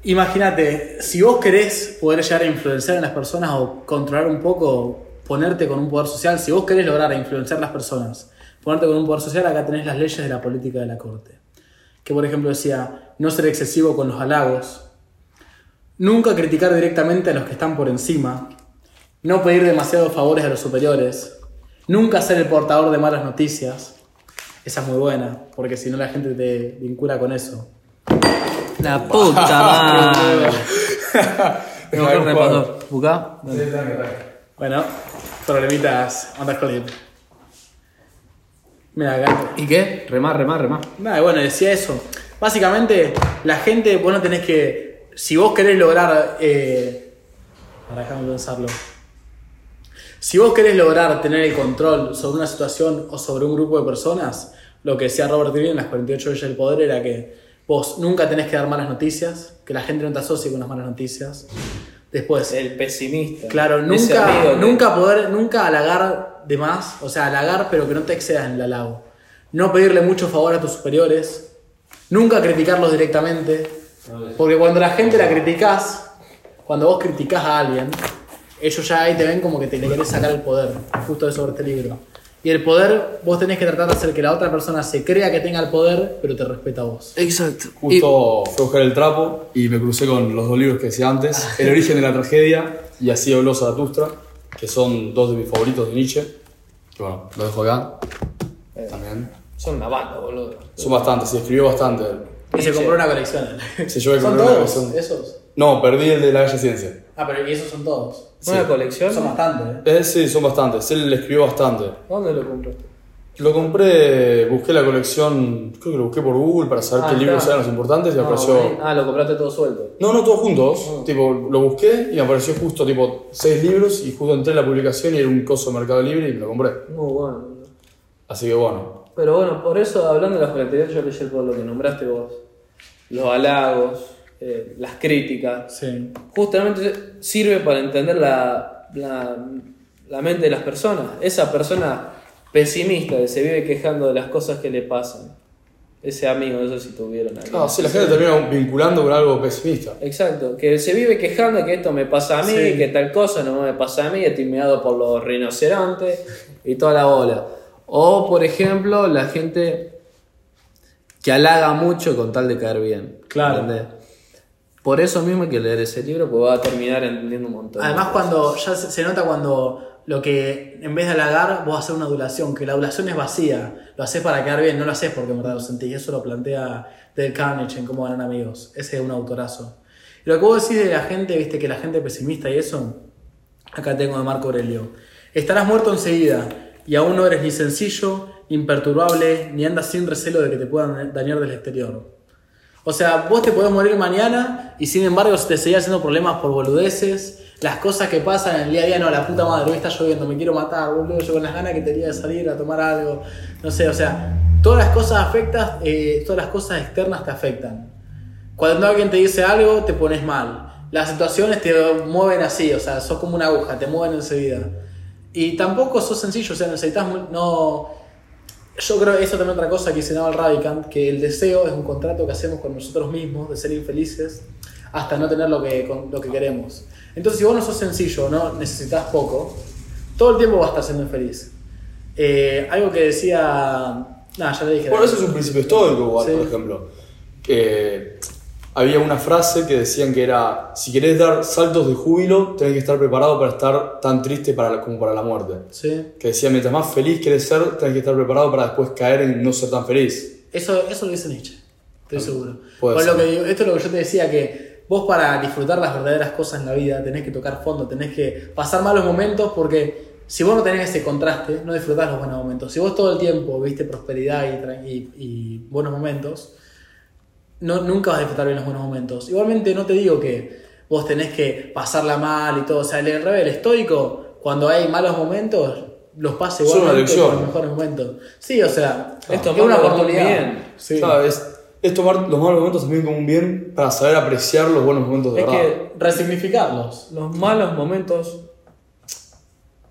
Imagínate, si vos querés poder llegar a influenciar en las personas o controlar un poco, ponerte con un poder social, si vos querés lograr influenciar las personas, ponerte con un poder social, acá tenés las leyes de la política de la corte. Que por ejemplo decía, no ser excesivo con los halagos, nunca criticar directamente a los que están por encima, no pedir demasiados favores a los superiores, nunca ser el portador de malas noticias. Esa es muy buena, porque si no la gente te vincula con eso. La puta madre. Tengo que repasar. ¿Buscá? Bueno, problemitas on the clip. Mira, acá. ¿Y qué? Remar, remar, remar. Nada, bueno, decía eso. Básicamente, la gente, vos no tenés que. Si vos querés lograr. Eh, para pensarlo. Si vos querés lograr tener el control sobre una situación o sobre un grupo de personas, lo que decía Robert Greene en las 48 leyes del poder era que vos nunca tenés que dar malas noticias, que la gente no te asocie con las malas noticias. Después, El pesimista. Claro, nunca, que- nunca poder, nunca halagar de más, o sea, halagar pero que no te excedas en el halago. No pedirle mucho favor a tus superiores, nunca criticarlos directamente, porque cuando la gente la criticás, cuando vos criticás a alguien, ellos ya ahí te ven como que te le querés sacar el poder, justo eso sobre este libro. Y el poder, vos tenés que tratar de hacer que la otra persona se crea que tenga el poder, pero te respeta a vos. Exacto. Justo fui a buscar el trapo y me crucé con los dos libros que decía antes, El origen de la tragedia y Así habló Zaratustra, que son dos de mis favoritos de Nietzsche. Que bueno, los dejo acá. También. Son una banda, boludo. Son bastantes, se escribió bastante. Y se compró una colección. Yo voy a ¿Son comprar una todos colección. esos? No, perdí el de la Bella Ciencia. Ah, pero y esos son todos. ¿Una Sí. colección? Son bastantes, ¿eh? Eh, sí, son bastantes. Él le escribió bastante. ¿Dónde lo compraste? Lo compré, busqué la colección, creo que lo busqué por Google para saber Ah, qué libros eran los importantes y Ah, apareció... Ah, lo compraste todo suelto. No, no, todos juntos. Tipo, lo busqué y me apareció justo, tipo, seis libros y justo entré en la publicación y era un coso de Mercado Libre y me lo compré. Muy bueno. Así que bueno. Pero bueno, por eso, hablando de las características, yo leí por lo que nombraste vos. Los halagos, eh, las críticas. Sí. Justamente sirve para entender la, la, la mente de las personas. Esa persona pesimista que se vive quejando de las cosas que le pasan. Ese amigo, no sé si tuvieron ahí. Ah, sí, la gente termina vinculando con algo pesimista. Exacto, que se vive quejando de que esto me pasa a mí, Sí. que tal cosa no me pasa a mí, estoy meado por los rinocerontes y toda la bola. O, por ejemplo, la gente que halaga mucho con tal de caer bien. Claro. ¿entendés? Por eso mismo hay que leer ese libro, porque va a terminar entendiendo un montón. de Además, cuando ya se, se nota cuando lo que en vez de halagar, vos haces una adulación, que la adulación es vacía, lo haces para quedar bien, no lo haces porque en verdad lo sentís. Eso lo plantea Del Carnage en Cómo ganan amigos. Ese es un autorazo. Y lo que vos decís de la gente, viste que la gente pesimista y eso, acá tengo de Marco Aurelio. Estarás muerto enseguida y aún no eres ni sencillo, ni imperturbable, ni andas sin recelo de que te puedan dañar del exterior. O sea, vos te podés morir mañana y sin embargo te seguís haciendo problemas por boludeces. Las cosas que pasan en el día a día, no, la puta madre, hoy está lloviendo, me quiero matar, boludo, yo con las ganas que tenía de salir a tomar algo. No sé, o sea, todas las cosas afectas, eh, todas las cosas externas te afectan. Cuando alguien te dice algo, te pones mal. Las situaciones te mueven así, o sea, sos como una aguja, te mueven enseguida. Y tampoco sos sencillo, o sea, necesitas no... Yo creo que eso también otra cosa que dice Naval Ravikant, que el deseo es un contrato que hacemos con nosotros mismos de ser infelices hasta no tener lo que, lo que queremos. Entonces, si vos no sos sencillo, no necesitas poco, todo el tiempo vas a estar siendo infeliz. Eh, algo que decía... Nada, ya le dije. Bueno, eso es un principio estoico igual, Sí. por ejemplo. Que había una frase que decían que era, si querés dar saltos de júbilo, tenés que estar preparado para estar tan triste para la- como para la muerte. Sí. Que decía, mientras más feliz querés ser, tenés que estar preparado para después caer en no ser tan feliz. Eso, eso lo dice Nietzsche, estoy seguro. puede Por lo que esto es lo que yo te decía, que vos para disfrutar las verdaderas cosas en la vida tenés que tocar fondo, tenés que pasar malos momentos porque si vos no tenés ese contraste, no disfrutás los buenos momentos. Si vos todo el tiempo viste prosperidad y, y- y buenos momentos, no, nunca vas a disfrutar bien los buenos momentos. Igualmente no te digo que vos tenés que pasarla mal y todo, o sea, el revés, el estoico, cuando hay malos momentos, los una igualmente lección. con los mejores momentos. Sí, o sea, Es es tomarlo una oportunidad. bien. Sí. Claro, es, es tomar los malos momentos también como un bien para saber apreciar los buenos momentos de Es verdad. que Resignificarlos. los malos momentos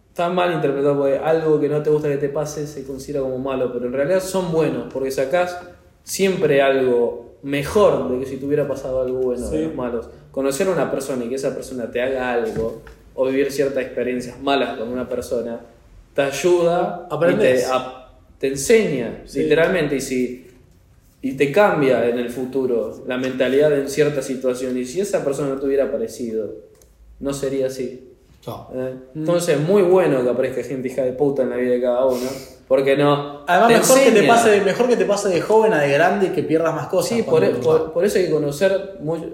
están mal interpretados porque algo que no te gusta que te pase se considera como malo, pero en realidad son buenos porque sacás siempre algo mejor de que si te hubiera pasado algo bueno Sí. de los malos. Conocer a una persona y que esa persona te haga algo o vivir ciertas experiencias malas con una persona, te ayuda y Aprendes. te, a- te enseña, Sí. literalmente, y si y te cambia en el futuro la mentalidad en ciertas situaciones. Y si esa persona no te hubiera aparecido, no sería así. No. ¿eh? Entonces, muy bueno que aparezca gente hija de puta en la vida de cada uno, porque no. Además, te mejor que, te pase, mejor que te pase de joven a de grande y que pierdas más cosas. Sí, por, cuando- por- por eso hay que conocer mucho.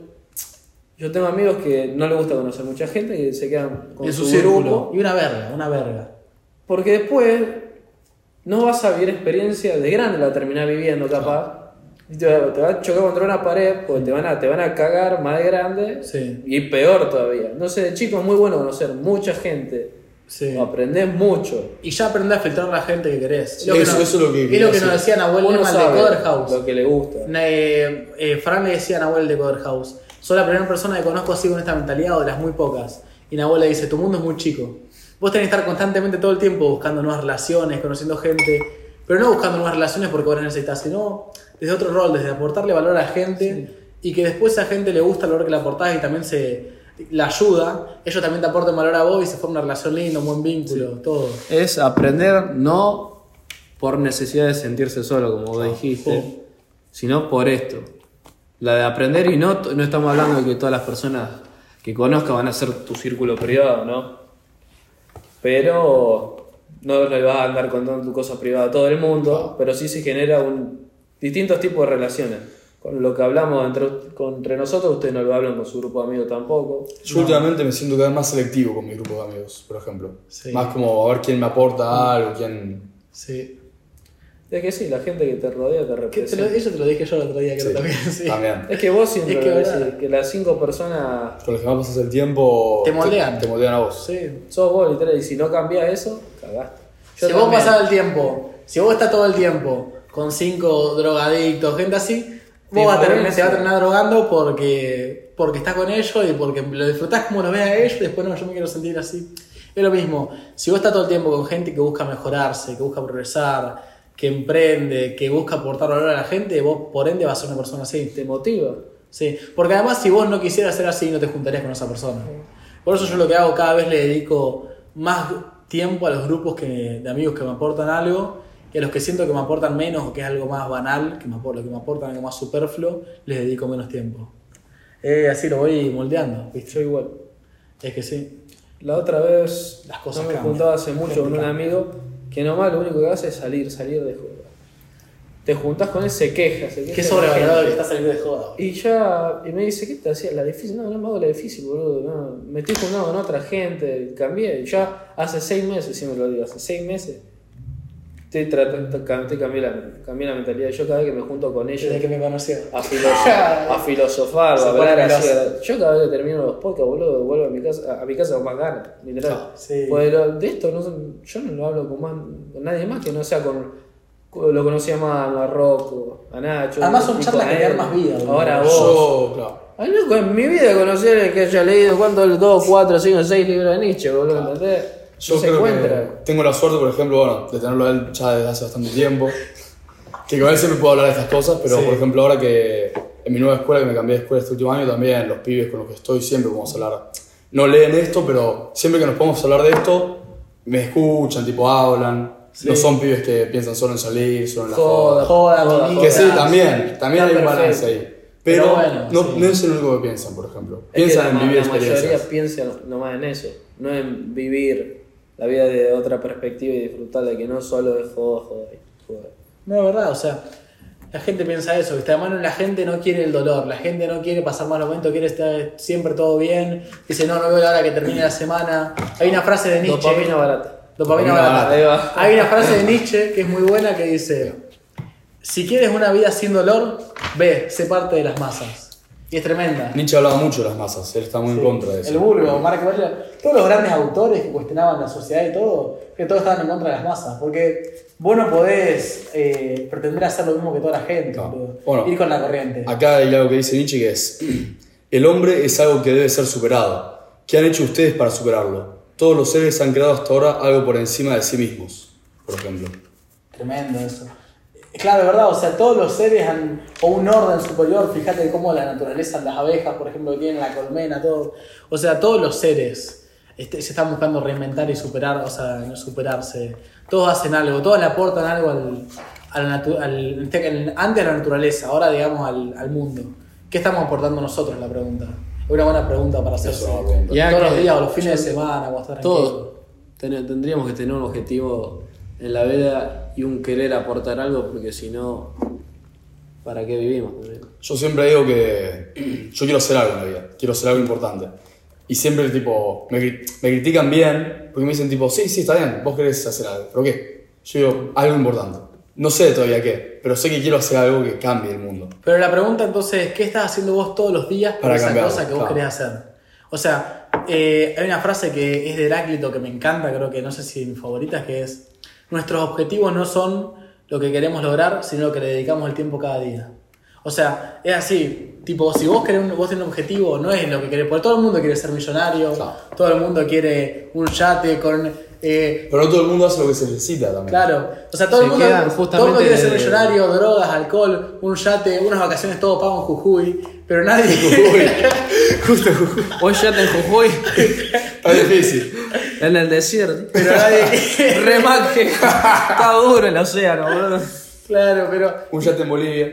Yo tengo amigos que no les gusta conocer mucha gente y se quedan con en su círculo. grupo. Y una verga, una verga. Porque después no vas a vivir experiencia de grande, la terminás viviendo capaz. Y te, te vas a chocar contra una pared, porque te van a, te van a cagar más de grande Sí. y peor todavía. No sé, de chico es muy bueno conocer mucha gente, Sí. aprendés mucho. Y ya aprendés a filtrar a la gente que querés. Eso- eso es lo que es lo que nos decía Nahuel Uno Lehmann de sabe Coder House. lo que le gusta. Eh, eh, Fran le decía a Nahuel de Coder House, soy la primera persona que conozco así con esta mentalidad o de las muy pocas. Y Nahuel le dice, tu mundo es muy chico. Vos tenés que estar constantemente todo el tiempo buscando nuevas relaciones, conociendo gente, pero no buscando nuevas relaciones porque las necesitas, sino desde otro rol, desde aportarle valor a la gente y que después a esa gente le gusta el valor que le aportás y también se la ayuda, ellos también te aportan valor a vos y se forma una relación linda, un buen vínculo, todo. Es aprender no por necesidad de sentirse solo, como vos dijiste, sino por esto. La de aprender y no, no estamos hablando de que todas las personas que conozcas van a ser tu círculo privado, ¿no? Pero no le vas a andar contando tu cosa privada a todo el mundo, pero sí se genera un, distintos tipos de relaciones. Con lo que hablamos entre, con- entre nosotros, ustedes no lo hablan con su grupo de amigos tampoco. Yo últimamente me siento cada vez más selectivo con mi grupo de amigos, por ejemplo. Sí. Más como a ver quién me aporta algo, quién... Sí. Es que sí, la gente que te rodea te Que te lo- representa. eso te lo dije yo el otro día, creo Sí, también. Sí. También. Es que vos siempre Es que decís, que las cinco personas Con los que más pasas el tiempo... Te moldean. Te, moldean a vos. Sí. sos vos, literal, y si no cambias eso, cagaste. Yo si vos pasás el tiempo, si vos estás todo el tiempo con cinco drogadictos, gente así, vos vas a terminar, te vas a terminar drogando porque, porque estás con ellos y porque lo disfrutás como lo ves a ellos después no, yo me quiero sentir así. Es lo mismo, si vos estás todo el tiempo con gente que busca mejorarse, que busca progresar, que emprende, que busca aportar valor a la gente, vos por ende vas a ser una persona así. Te motiva. Sí, porque además si vos no quisieras ser así, no te juntarías con esa persona. Por eso yo lo que hago, cada vez le dedico más tiempo a los grupos que, de amigos que me aportan algo y a los que siento que me aportan menos o que es algo más banal, que me, lo que me aportan algo más superfluo, les dedico menos tiempo. Eh, así lo voy moldeando, ¿viste? Yo igual. Es que sí. La otra vez Las cosas no me juntaba hace mucho con un amigo que nomás lo único que hace es salir, salir de joda. Te juntás con él, se queja, se queja. Qué sobrevalorado que está saliendo de joda. Y ya, y me dice, ¿qué te hacía? La difícil, no, no me hago la difícil, boludo. No, me estoy juntando con otra gente, cambié. Y ya hace seis meses, si me lo digo, hace seis meses. Estoy tratando, estoy cambié la, cambié la mentalidad. Yo cada vez que me junto con ellos Desde que me conoció. a, filoso- a filosofar, a hablar pone así. meloso. Yo cada vez que termino los podcasts, boludo, vuelvo a mi casa, a mi casa con más ganas, literal. Sí. Pues lo- de esto no, yo no lo hablo con, más, con nadie más que no sea con. Lo conocía más a Marroco, a Nacho. Además son charlas que te más vida, boludo. Ahora vos. Yo, claro. Ay, loco, en mi vida conocer el que haya leído cuántos, 2, 4, 5, 6 libros de Nietzsche, boludo, ¿entendés? Yo se creo encuentra. que tengo la suerte, por ejemplo, bueno, de tenerlo a él ya desde hace bastante tiempo. Que con él siempre puedo hablar de estas cosas, pero Sí. por ejemplo, ahora que en mi nueva escuela, que me cambié de escuela este último año, también los pibes con los que estoy siempre podemos hablar. No leen esto, pero siempre que nos podemos hablar de esto, me escuchan, tipo hablan. No son pibes que piensan solo en salir, solo en la Joda, joda. Joda, joda. Que sí, también, también hay un balance ahí. Pero, Pero bueno, no, sí. no es el único que piensan, por ejemplo. Es Piensan en vivir la mayoría experiencias. piensa nomás en eso, no en vivir la vida de otra perspectiva y disfrutar de que no solo es joda, joda, joda. No, es verdad, o sea, la gente piensa eso, ¿viste? Además, la gente no quiere el dolor, la gente no quiere pasar mal momento, quiere estar siempre todo bien. Dice, no, no veo la hora que termine la semana. Hay una frase de Nietzsche. Dopamina barata. Dopamina Dopamina barata. barata. Ahí va. Hay una frase de Nietzsche que es muy buena que dice: Si quieres una vida sin dolor, ve, sé parte de las masas. Y es tremenda. Nietzsche hablaba mucho de las masas, él está muy en contra de eso. El Burgo, Mark Aurelio, todos los grandes autores que cuestionaban la sociedad y todo, que todos estaban en contra de las masas. Porque vos no podés eh, pretender hacer lo mismo que toda la gente, No. Bueno, ir con la corriente. Acá hay algo que dice Nietzsche que es, el hombre es algo que debe ser superado. ¿Qué han hecho ustedes para superarlo? Todos los seres han creado hasta ahora algo por encima de sí mismos, por ejemplo. Tremendo eso. Claro, de verdad, o sea, todos los seres han, o un orden superior, fíjate cómo la naturaleza, las abejas, por ejemplo, que tienen la colmena, todo. O sea, todos los seres este- se están buscando reinventar y superar, o sea, superarse. Todos hacen algo, todos le aportan algo al, al natu- al- este- antes a la naturaleza, ahora digamos al, al mundo. ¿Qué estamos aportando nosotros? La pregunta. Es una buena pregunta para hacerse. Pregunta. Todos los días o los fines de semana, estás tranquilo. Todos ten- tendríamos que tener un objetivo en la vida y un querer aportar algo, porque si no, ¿para qué vivimos? Yo siempre digo que yo quiero hacer algo en la vida, quiero hacer algo importante. Y siempre, tipo, me, me critican bien, porque me dicen, tipo, sí, sí, está bien, vos querés hacer algo, pero ¿qué? Yo digo, algo importante. No sé todavía qué, pero sé que quiero hacer algo que cambie el mundo. Pero la pregunta entonces es, ¿qué estás haciendo vos todos los días por Para esa cambiarlo, cosa que vos claro. querés hacer? O sea, eh, hay una frase que es de Heráclito que me encanta, creo que no sé si es mi favorita, que es, nuestros objetivos no son lo que queremos lograr, sino lo que le dedicamos el tiempo cada día. O sea, es así, tipo, si vos querés un, vos tenés un objetivo, no es lo que querés, porque todo el mundo quiere ser millonario, Claro. todo el mundo quiere un yate con... eh, Pero no todo el mundo hace lo que se necesita también. Claro, o sea, todo Se el mundo, quedan todo el mundo justamente quiere ser de- millonario, drogas, alcohol, un yate, unas vacaciones todo pago en Jujuy, pero nadie. Justo, justo. Hoy ya te en Jujuy, Está difícil. En el desierto. pero nadie. Remaje. Está duro el océano, boludo. claro, pero. Un yate en Bolivia.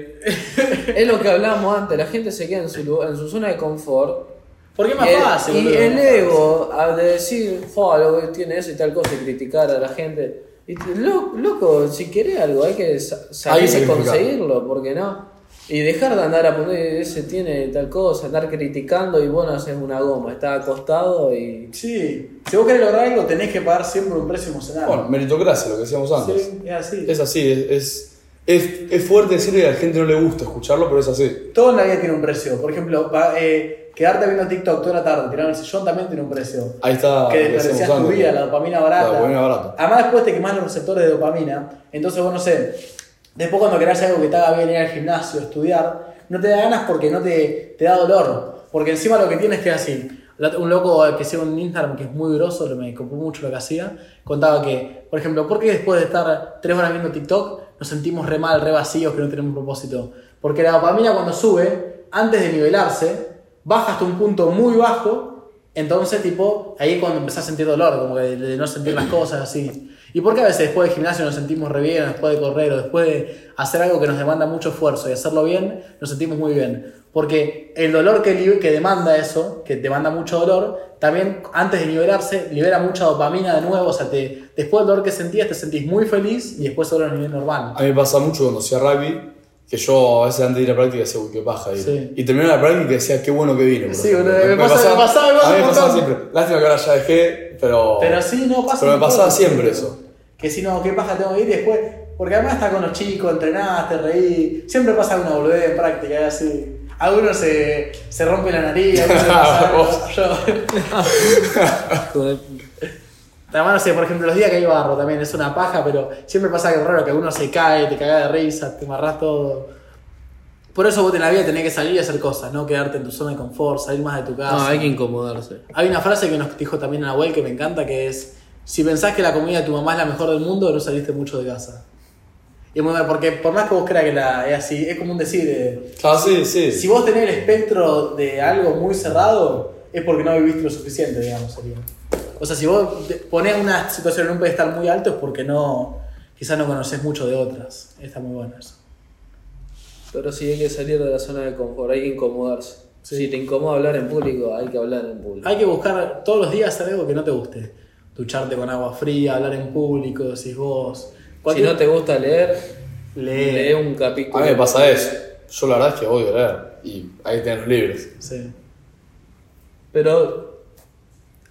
Es lo que hablábamos antes, la gente se queda en su, lugar- en su zona de confort. ¿Por qué es más el, fácil? y boludo? el ego, al de decir, "Fua, lo que tiene eso y tal cosa, y criticar a la gente. Y loco, si querés algo, hay que sa- salir Hay que y sacrificar. conseguirlo, ¿por qué no? Y dejar de andar a poner ese tiene tal cosa, andar criticando y vos no haces una goma, estás acostado y. Sí, si vos querés lograr algo, tenés que pagar siempre un precio emocional. Bueno, meritocracia, lo que decíamos antes. sí, es así. Es así, es, es, es, es fuerte decirle que a la gente no le gusta escucharlo, pero es así. Todo en la vida tiene un precio. Por ejemplo, pa- eh, quedarte viendo TikTok toda la tarde, tirar el sillón también tiene un precio. Ahí está. que desperdicias tu vida, la dopamina barata. La dopamina barata. Además, después te quemás los receptores de dopamina. Entonces, vos no sé, después cuando querés algo que te haga bien ir al gimnasio, estudiar, no te da ganas porque no te, da dolor. Porque encima lo que tienes que así. Un loco que sigue en Instagram que es muy grosso, me copó mucho lo que hacía, contaba que, por ejemplo, ¿por qué después de estar tres horas viendo TikTok nos sentimos re mal, re vacíos, que no tenemos propósito? Porque la dopamina cuando sube, antes de nivelarse, baja hasta un punto muy bajo entonces, tipo, ahí es cuando empezás a sentir dolor, como que de no sentir las cosas así. ¿Y por qué a veces después del gimnasio nos sentimos re bien, después de correr, o después de hacer algo que nos demanda mucho esfuerzo y hacerlo bien, nos sentimos muy bien? Porque el dolor que, que demanda eso, que demanda mucho dolor, también antes de liberarse, libera mucha dopamina de nuevo, o sea, te, después del dolor que sentías, te sentís muy feliz y después solo a nivel normal. A mí me pasa mucho cuando hacía rugby, que yo a veces antes de ir a práctica decía, uy, qué paja ir. Sí. Y terminé la práctica y decía, qué bueno que vine. Sí, boludo, me pasa- me pasaba, me pasa A mí me pasaba siempre. Lástima que ahora ya dejé, pero. Pero sí, no pasa Pero me pasaba siempre eso. Que si no, ¿qué paja tengo que ir después? Porque además está con los chicos, entrenás, te reí. Siempre pasa alguna boludez en práctica, es así. Algunos se, se rompe la nariz, algunos se pasa. Yo. Además, no sé, por ejemplo, los días que hay barro también es una paja, pero siempre pasa algo raro, que uno se cae, te cagas de risa, te amarrás todo. Por eso vos en la vida tenés que salir y hacer cosas, no quedarte en tu zona de confort, salir más de tu casa. No, hay que incomodarse. Hay una frase que nos dijo también Nahuel que me encanta, que es, si pensás que la comida de tu mamá es la mejor del mundo, no saliste mucho de casa. Y muy porque por más que vos creas que la, es así, es como un decir, eh, Ah, sí, sí. si vos tenés el espectro de algo muy cerrado, es porque no viviste lo suficiente, digamos. sería. O sea, si vos ponés una situación en un pedestal muy alto es porque no, quizás no conoces mucho de otras. Está muy bueno eso. Pero sí hay que salir de la zona de confort, hay que incomodarse. Sí. Si te incomoda hablar en público, hay que hablar en público. Hay que buscar todos los días hacer algo que no te guste. Ducharte con agua fría, hablar en público, si vos... Si no te gusta leer, Lee. lee un capítulo. A mí me pasa eso. Yo la verdad es que odio leer. Y hay que tener los libros. Sí. Pero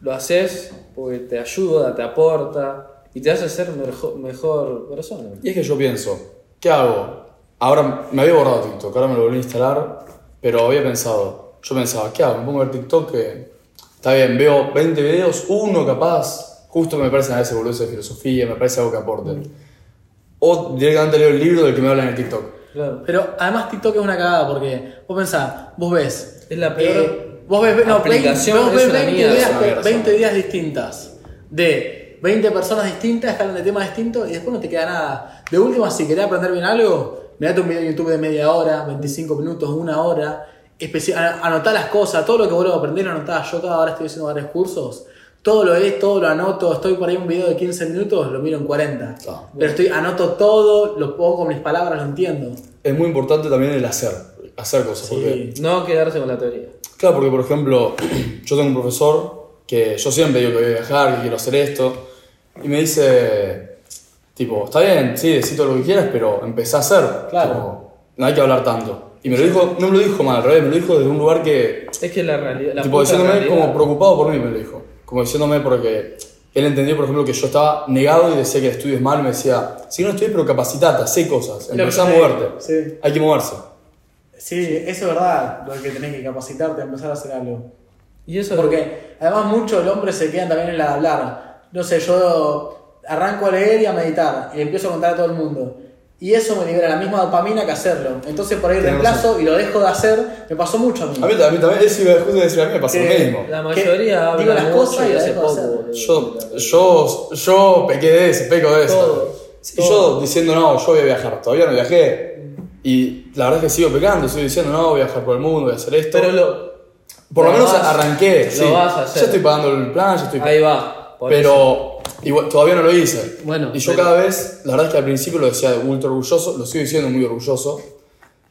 lo haces porque te ayuda, te aporta y te hace ser mejor, mejor persona. Y es que yo pienso, ¿qué hago? Ahora me había borrado TikTok, ahora me lo volví a instalar, pero había pensado, yo pensaba, ¿qué hago? Me pongo a ver TikTok que está bien, veo 20 videos, uno capaz, justo me parece a veces boludo de filosofía, me parece algo que aporte. O directamente leo el libro del que me habla en el TikTok. Claro. Pero además TikTok es una cagada porque vos pensás, vos ves. Es la peor eh, vos ves, no, aplicación, 20, vos es ves una 20, mierda, ideas, es una mierda, 20 ideas distintas. De 20 personas distintas que hablan de temas distintos y después no te queda nada. De última, si querés aprender bien algo, mirate un video en YouTube de media hora, 25 minutos, una hora. a- Anotá las cosas, todo lo que vos aprender, anotá. Yo cada hora estoy haciendo varios cursos. Todo lo es, todo lo anoto, estoy por ahí un video de 15 minutos, lo miro en 40. Claro. Pero estoy, anoto todo, lo pongo con mis palabras, lo entiendo. Es muy importante también el hacer, hacer cosas. Porque, Sí. No quedarse con la teoría. claro, porque por ejemplo, yo tengo un profesor que yo siempre digo que voy a viajar, que quiero hacer esto, y me dice, tipo, está bien, sí, decí todo lo que quieras, pero empecé a hacer. Claro. Tipo, no hay que hablar tanto. Y me lo dijo, no me lo dijo mal, al revés, me lo dijo desde un lugar que, Es que la realidad. La tipo, diciéndome realidad- como preocupado por mí, me lo dijo. Como diciéndome porque él entendió, por ejemplo, que yo estaba negado y decía que es malo, y me decía, si no estudies, pero capacitate, hacé cosas, empezá a moverte. sí. Hay que moverse. Sí, eso es verdad, lo que tenés que capacitarte empezar a hacer algo. Y eso Porque además mucho el hombre se queda también en la de hablar. No sé, yo arranco a leer y a meditar y empiezo a contar a todo el mundo. Y eso me libera la misma dopamina que hacerlo. Entonces por ahí Tenés reemplazo y lo dejo de hacer. Me pasó mucho a mí. A mí, a mí también, eso iba justo a decir, a mí me pasó lo mismo. La mayoría habla digo las cosas y las hace dejo hacer. boludo. Yo, yo, yo pequé de eso, peco de eso. Todo. yo diciendo, no, yo voy a viajar, todavía no viajé. Y la verdad es que sigo pecando, sigo diciendo, no, voy a viajar por el mundo, voy a hacer esto. Pero lo. por lo lo menos vas- arranqué, lo sí. vas a hacer. Ya estoy pagando el plan, ya estoy Ahí va. Pero igual, todavía no lo hice. Bueno, y yo pero- cada vez, la verdad es que al principio lo decía ultra orgulloso, lo sigo diciendo muy orgulloso,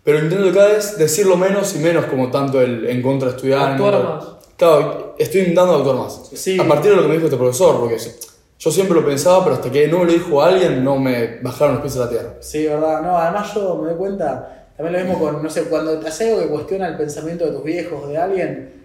pero intento cada vez decirlo menos y menos como tanto el en contra de estudiar. Actuar más. Claro, estoy intentando actuar más. Sí. A partir de lo que me dijo este profesor, porque yo siempre lo pensaba, pero hasta que no me lo dijo alguien, no me bajaron los pies a la tierra. Sí, verdad. No, además yo me doy cuenta, también lo mismo con, no sé, cuando te hace algo que cuestiona el pensamiento de tus viejos, de alguien,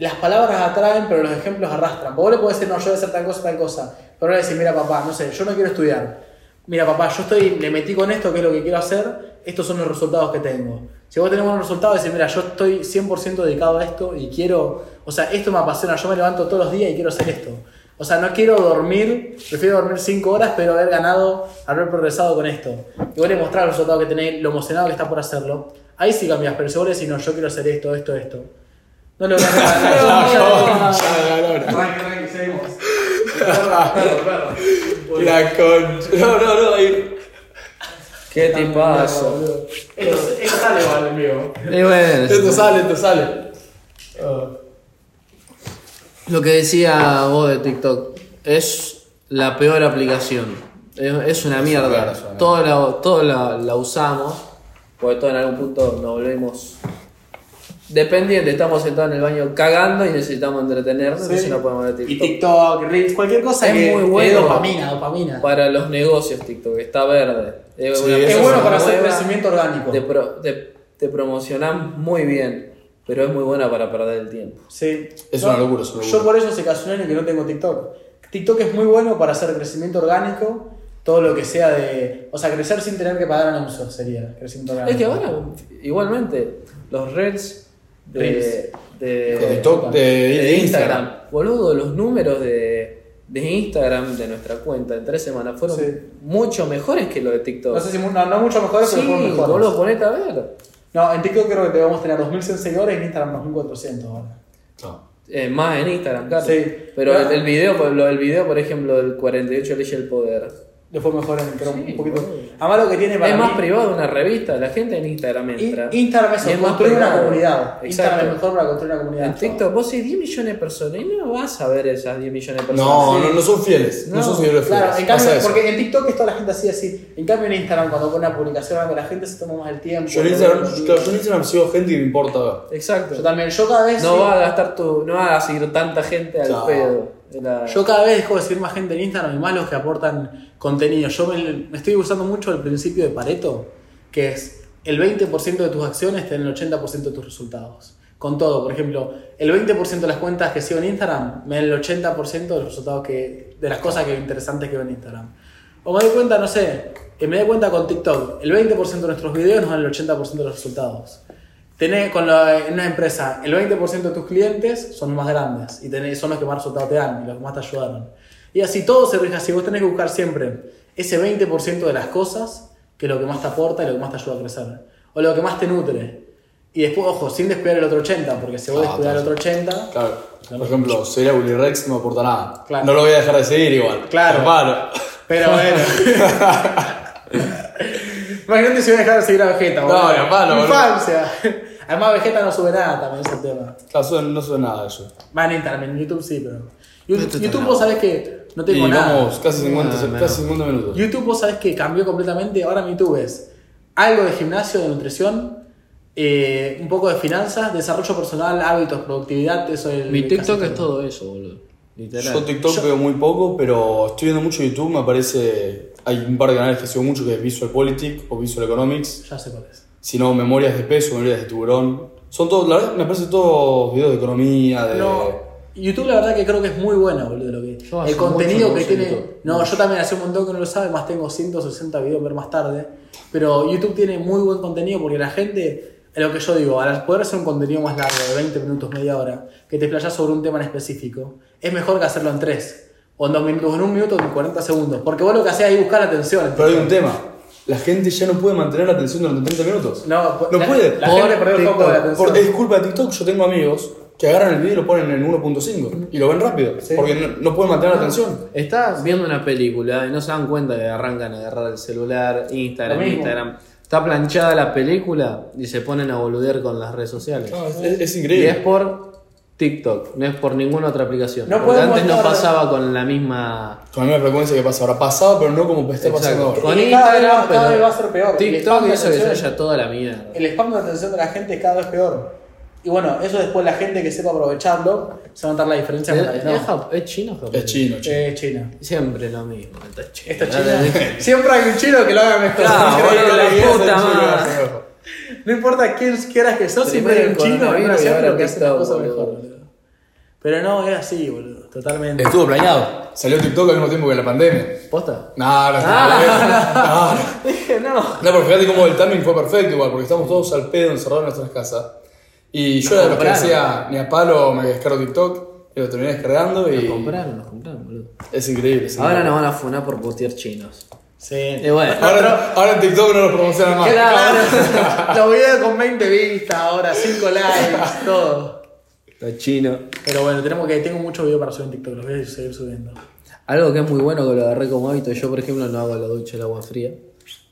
las palabras atraen, pero los ejemplos arrastran. Vos le podés decir, no, yo voy a hacer tal cosa, tal cosa. Pero le decir, mira papá, no sé, yo no quiero estudiar. Mira papá, yo estoy, le metí con esto, que es lo que quiero hacer, estos son los resultados que tengo. Si vos tenés buenos resultados, decir, mira, yo estoy 100% dedicado a esto y quiero, o sea, esto me apasiona, yo me levanto todos los días y quiero hacer esto. O sea, no quiero dormir, prefiero dormir 5 horas, pero haber ganado, haber progresado con esto. Y vos le mostrás el resultado que tenés, lo emocionado que está por hacerlo. Ahí sí cambias, pero si vos le decís, no, yo quiero hacer esto, esto, esto. No lo. La con... No, no, no, ahí... ¿Qué. Esto, esto sale igual en vivo. Y bueno, Esto sale, esto sale. Lo que decía vos de TikTok es la peor aplicación. Es, es una mierda. Todos la, todos la, la usamos. Porque todos en algún punto nos volvemos dependientes. Estamos sentados en el baño cagando y necesitamos entretenernos. Sí. Entonces no podemos ver Y TikTok. Reels, cualquier cosa Es que muy bueno. dopamina, dopamina. Para los negocios TikTok, está verde. Es, Sí, bueno para hacer crecimiento orgánico. Te, pro- te, te promocionan muy bien. Pero es muy buena para perder el tiempo. Sí. Es una locura, es una Yo por eso hace casi un que no tengo TikTok. TikTok es muy bueno para hacer crecimiento orgánico, todo lo que sea de. O sea, crecer sin tener que pagar anuncios sería crecimiento orgánico. Es que ahora, igualmente, los reels de, de, De TikTok, de, de Instagram. Boludo, los números de, de Instagram de nuestra cuenta en tres semanas fueron Sí. mucho mejores que los de TikTok. No sé si no, no mucho mejores, sí, pero fueron mejores. boludo, ponete a ver. No, en TikTok creo que debemos tener 2100 seguidores y en Instagram 2400 ahora. No. Eh, más en Instagram, claro. Sí. Pero Claro. el, el video, del video, por ejemplo, del 48 leyes del poder. Le fue mejor en Sí, un poquito. Además, lo que tiene para Es más mí- privado de una revista, la gente en Instagram entra. In- Instagram es Y más construir una comunidad. Exacto. Instagram es mejor para construir una comunidad. En TikTok vos sos 10 millones de personas y no vas a ver esas 10 millones de personas. No, Sí. no, no son fieles. No, No, son seguidores Claro, fieles. en cambio, porque en TikTok es toda la gente así, así. En cambio, en Instagram, cuando pone una publicación, algo, la gente se toma más el tiempo. Yo en Instagram, yo sigue. en Instagram sigo gente que me importa ver. Exacto. Yo también, yo cada vez. No sí- va a gastar tu. No va a seguir tanta gente al Claro. pedo. Yo cada vez dejo de seguir más gente en Instagram y más los que aportan contenido. Yo me, me estoy usando mucho el principio de Pareto, que es el 20% de tus acciones tienen el 80% de tus resultados. Con todo, por ejemplo, el 20% de las cuentas que sigo en Instagram me dan el 80% de los resultados que, de las cosas que interesantes que veo en Instagram. O me doy cuenta, no sé, eh, me doy cuenta con TikTok, el 20% de nuestros videos nos dan el 80% de los resultados. Tenés con la- en una empresa, el 20% de tus clientes son los más grandes y tenés, son los que más resultados te dan y los que más te ayudaron. Y así todo se rige así. Vos tenés que buscar siempre ese 20% de las cosas que es lo que más te aporta y lo que más te ayuda a crecer. O lo que más te nutre. Y después, ojo, sin descuidar el otro 80, porque si vos Ah, descuidar el otro 80, Claro. Por ejemplo, sería Willy Rex no me aporta nada. Claro. No lo voy a dejar de seguir igual. Claro. Hermano. pero bueno. Imagínate si voy a dejar de seguir a Vegeta, No, boludo. Infancia. Además, Vegeta no sube nada también, es el tema. Claro, no sube nada eso. Va en en YouTube sí, pero. YouTube, YouTube vos sabés que no Y tengo nada. vamos casi 50, Nada, casi menos. 50 minutos. YouTube vos sabés que cambió completamente. Ahora mi YouTube es algo de gimnasio, de nutrición, eh, un poco de finanzas, desarrollo personal, hábitos, productividad, eso es Mi casi TikTok es todo eso, boludo. Literal. Yo TikTok veo muy poco, pero estoy viendo mucho YouTube, me aparece... Hay un par de canales que sigo mucho que es Visual Politics o Visual Economics. Ya sé cuál es. Si no, Memorias de Peso, Memorias de Tiburón. Son todos, la verdad, me parece todos videos de economía, de... No, YouTube la verdad que creo que es muy buena, boludo. Lo que, Yo el contenido que tiene. No, yo también hace un montón que no lo sabe, más tengo 160 videos ver más tarde. Pero YouTube tiene muy buen contenido porque la gente, es lo que yo digo, al poder hacer un contenido más largo, de 20 minutos, media hora, que te explayas sobre un tema en específico, es mejor que hacerlo en 3. O en 2 minutos, o en un minuto, o en 40 segundos. Porque vos lo que hacés es buscar atención. Pero hay un tema. La gente ya no puede mantener la atención durante 30 minutos. No, No la- puede. La Por gente perdió el foco de la Por- atención. es culpa de TikTok. Yo tengo amigos que agarran el video y lo ponen en 1.5 y lo ven rápido. Sí. Porque no, no pueden mantener la atención. Estás viendo una película y no se dan cuenta que arrancan a agarrar el celular, Instagram. Instagram. Está planchada la película y se ponen a boludear con las redes sociales. No, es, es- es y increíble. es por TikTok, no es por ninguna otra aplicación. No Porque antes no pasaba con la misma. Con la misma frecuencia que pasa ahora. Pasaba, pero no como está pasando ahora. Con Y cada vez Instagram, va- cada vez va a ser peor. El TikTok hizo que se vaya toda la mierda. el spam de atención de la gente es cada vez peor. Y bueno, eso después la gente que sepa aprovecharlo se va a notar la diferencia con la ¿Es, que no. es Jap- es chino o? Es chino, chino. Eh, China. Siempre lo mismo. Esto es chino. Es. Siempre hay un chino que lo haga mejor. Claro, la puta chino, madre. No importa quién quieras que sos, siempre hay un chino y lo que hace las cosas mejor, boludo. Pero no, es así, boludo. Totalmente. Estuvo planeado. Salió TikTok al mismo tiempo que la pandemia. ¿Posta? No, no, Ah. no, no. Dije, no. No, pero fíjate cómo el timing fue perfecto igual, porque estamos todos al pedo encerrados en nuestras casas. Y yo era de los que decía, ni a palo me descargo TikTok, y lo terminé descargando Nos y compraron, nos compraron, boludo. es increíble. Ahora nos van a funar por postear chinos. Sí. Y bueno. Ahora, ahora en TikTok no lo promocionan más. Claro. Los videos con 20 vistas ahora, 5 likes, todo. Los chinos. Pero bueno, tenemos que, tengo muchos videos para subir en TikTok, los voy a seguir subiendo. Algo que es muy bueno que lo agarré como hábito. Yo, por ejemplo, no hago la ducha el agua fría.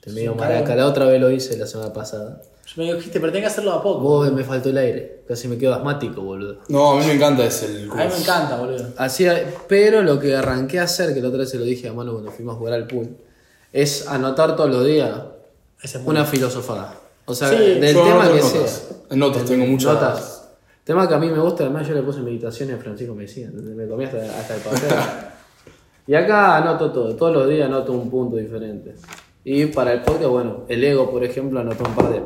Te medio Sí, maraca. claro. La otra vez lo hice la semana pasada. Yo me dijiste, pero tengo que hacerlo a poco. Vos me faltó el aire. Casi me quedo asmático, boludo. No, a mí me encanta ese el A mí me encanta, boludo. Hacía, pero lo que arranqué a hacer, que la otra vez se lo dije a Manu cuando fuimos a jugar al pool, es anotar todos los días Ese es una filosofada. O sea, Sí, del yo tema que en sea. notas. En notas tengo muchas. Notas. Tema que a mí me gusta, además yo le puse meditaciones a Francisco ¿entendés? me comí hasta, hasta el papel. y acá anoto todo, todos los días anoto un punto diferente. Y para el podcast, bueno, el ego, por ejemplo, anotó un par de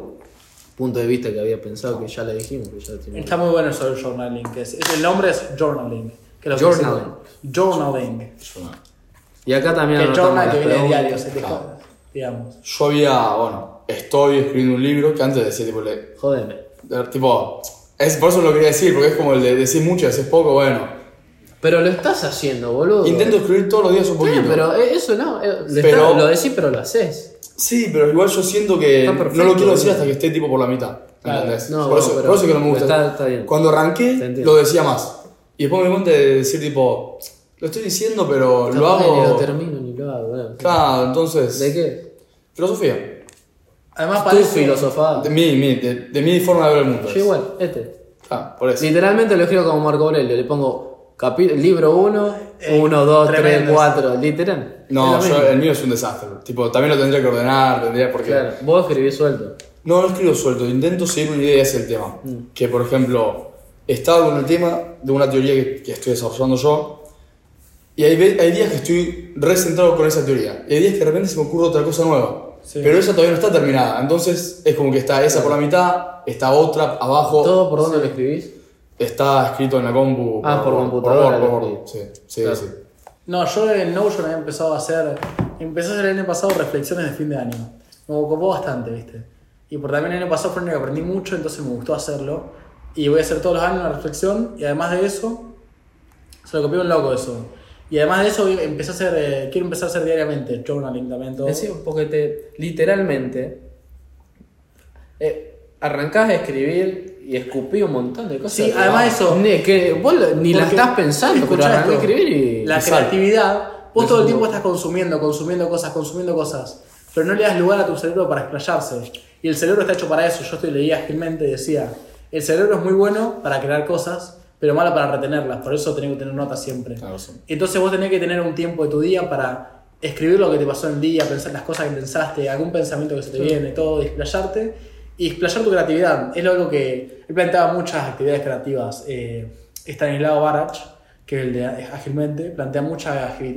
puntos de vista que había pensado que ya le dijimos. Que ya Está muy bueno eso del journaling. Que es, el nombre es journaling. Que lo que Journaling. dice- Journaling. Y acá también Que las que viene diario, se te joda, digamos. Yo había, bueno, estoy escribiendo un libro que antes decía, tipo, le- Jódeme. de- tipo, es, por eso lo quería decir, porque es como el de decir mucho y hacer poco, bueno. Pero lo estás haciendo, boludo. Intento escribir todos los días un Sí, poquito. pero eh, eso no, eh, le Pero- está- lo decís, pero lo haces. Sí, pero igual yo siento que Está no perfecto, lo quiero decir hasta que esté tipo por la mitad. Claro. ¿Entendés? No, por, bueno, eso, pero por eso que no me gusta. está- está bien. Cuando arranqué, lo decía más. Y después me di cuenta de decir tipo, lo estoy diciendo, pero lo que Ni lo hago. termino ni lo hago. bueno. Claro, entonces. ¿De qué? Filosofía. Además, Tu parece. filosofada. De mi, mi, de, de mi forma de ver el mundo. Yo igual, este. Ah, por eso. Literalmente lo escribo como Marco Aurelio. Le pongo capi- libro 1, Eh, 1, 2, 3, tremendo 4. Literal. No, yo, el mío es un desastre. Tipo, también lo tendría que ordenar, tendría porque. Claro, vos escribís suelto. No, no escribo suelto, intento seguir una idea y ese es el tema. Mm. Que por ejemplo, estaba con el tema de una teoría que, que estoy desarrollando yo. Y hay, hay días que estoy re centrado con esa teoría. Y hay días que de repente se me ocurre otra cosa nueva. Sí. Pero esa todavía no está terminada. Entonces es como que está esa por la mitad, está otra abajo. ¿Todo por dónde lo escribís? Está escrito en la compu. Ah, por Word, computadora por Word. Sí, sí, Claro. sí. No, yo en Notion había empezado a hacer. Empecé a hacer el año pasado reflexiones de fin de año. Me ocupó bastante, ¿viste? Y por también el año pasado fue un año que aprendí mucho, entonces me gustó hacerlo. Y voy a hacer todos los años una reflexión. Y además de eso, se lo copié un loco eso. Y además de eso, empecé a hacer. eh, quiero empezar a hacer diariamente journaling también. Todo. Decí, porque te, literalmente, eh, arrancás a escribir y escupí un montón de cosas. Sí, además eso- Ni, que vos ni la estás pensando, pero arrancás a escribir y. La y sale. creatividad, vos todo el tiempo estás consumiendo, consumiendo cosas, consumiendo cosas, pero no le das lugar a tu cerebro para explayarse. Y el cerebro está hecho para eso. Yo estoy leía ágilmente y decía, el cerebro es muy bueno para crear cosas, pero malo para retenerlas. Por eso tenés que tener notas siempre. Claro, sí. Entonces vos tenés que tener un tiempo de tu día para escribir lo que te pasó en el día, pensar las cosas que pensaste, algún pensamiento que se te viene, todo, explayarte y explayar tu creatividad. Es algo que él planteaba muchas actividades creativas. Eh, Stanislao Barach, que es el de Ágilmente, plantea muchas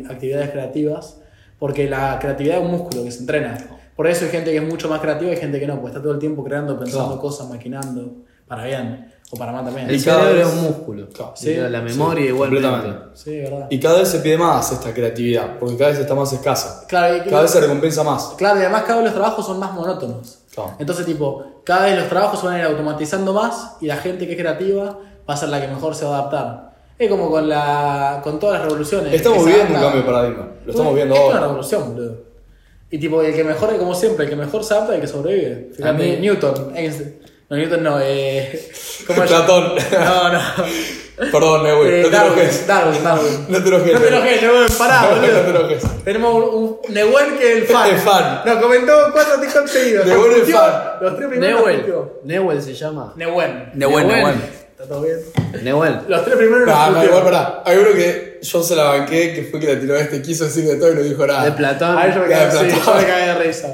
actividades creativas porque la creatividad es un músculo que se entrena. Por eso hay gente que es mucho más creativa y gente que no, pues está todo el tiempo creando, pensando Claro. cosas, maquinando, para bien o para mal también. El Y cada cerebro vez- es un músculo. Claro. Sí, la memoria sí, igualmente. completamente. Sí, verdad. Y cada vez se pide más esta creatividad, porque cada vez está más escasa. Claro, y- Cada vez se recompensa más. Claro, y además cada vez los trabajos son más monótonos. Claro. Entonces, tipo, cada vez los trabajos se van a ir automatizando más y la gente que es creativa va a ser la que mejor se va a adaptar. Es como con, la, con todas las revoluciones. Estamos viviendo un cambio de paradigma. Lo estamos Es viendo una ahora. revolución, boludo. Y tipo, el que mejor, como siempre, el que mejor se adapta es el que sobrevive. Fíjate, A mí- Newton, Einstein. No, Newton no, eh. ¿Cómo es? Platón. No, no. Perdón, Newell, Eh, no te Darwin, enojes. Darwin, Darwin. No te enojes. No te enojes, Nehuen, pará, No, boludo. no te enojes. Tenemos un, un Nehuen que es el fan. El fan. Nos comentó cuatro TikTok seguidos. Nehuen el Discutió, fan. Los tres primeros los Newell. Newell se llama. Nehuen. Nehuen, Nehuen. ¿Está todo bien? Newell. Los tres primeros Nah, discutió. igual, pará. Hay uno que yo se la banqué, que fue que la tiró este, quiso decir de todo y no dijo nada. De Platón. A yo me cagué, sí, Platón. yo me cagué de risa.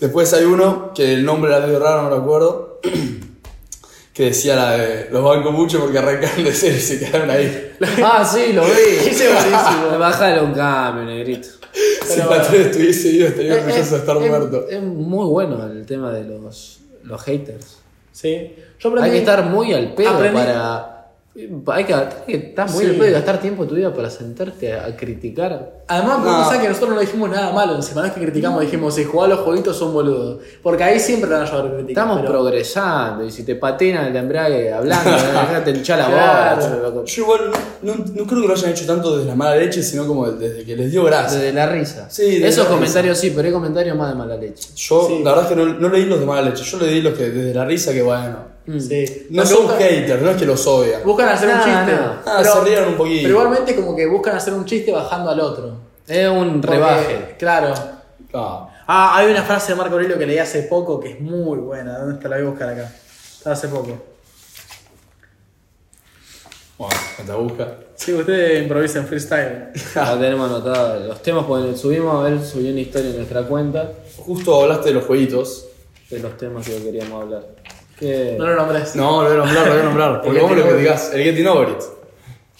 Después hay uno, que el nombre era medio raro, no me acuerdo, que decía la de los banco mucho porque arrancaron de cero y se quedaron ahí. Ah, sí, lo vi. Ese buenísimo. Bájale un cambio, negrito. si Platón estuviese vivo estaría Es, orgulloso de estar es- muerto. es muy bueno el tema de los, los haters. Sí. Yo aprendí. Hay que estar muy al pedo Aprendí- para. Hay que, hay que estar muy Sí. al pedo y gastar tiempo de tu vida para sentarte a, a criticar. Además, No. pensás que nosotros no dijimos nada malo encima, no es que criticamos, dijimos, si jugás los jueguitos son boludos. Porque ahí siempre te van a llevar a criticar. Estamos pero- progresando y si te patinan el embrague hablando, déjate hinchar la Claro. bola. Yo igual no, creo que lo hayan hecho tanto desde la mala leche, sino como desde que les dio gracia. Desde la risa. Sí, desde Esos la comentarios sí, pero hay comentarios más de mala leche. Yo, Sí. la verdad es que no, no leí los de mala leche, yo leí los que desde la risa que bueno. Sí. No Porque son buscan- haters, no es que los odian. Buscan hacer un No, chiste. no. Ah, se rieron un poquito. Pero igualmente como que buscan hacer un chiste bajando al otro. Es un Porque, rebaje. Claro. Ah, Ah, hay una frase de Marco Aurelio que leí hace poco que es muy buena. ¿Dónde está? La voy a buscar acá. Hace poco. bueno, te busca. Sí, ustedes improvisen freestyle. La tenemos anotada. Los temas, pues subimos a ver, subí una historia en nuestra cuenta Justo hablaste de los jueguitos. de los temas que queríamos hablar. Que No lo nombres. No, lo voy a nombrar, lo voy a nombrar. Porque El vos lo que digas, el Getting Over It.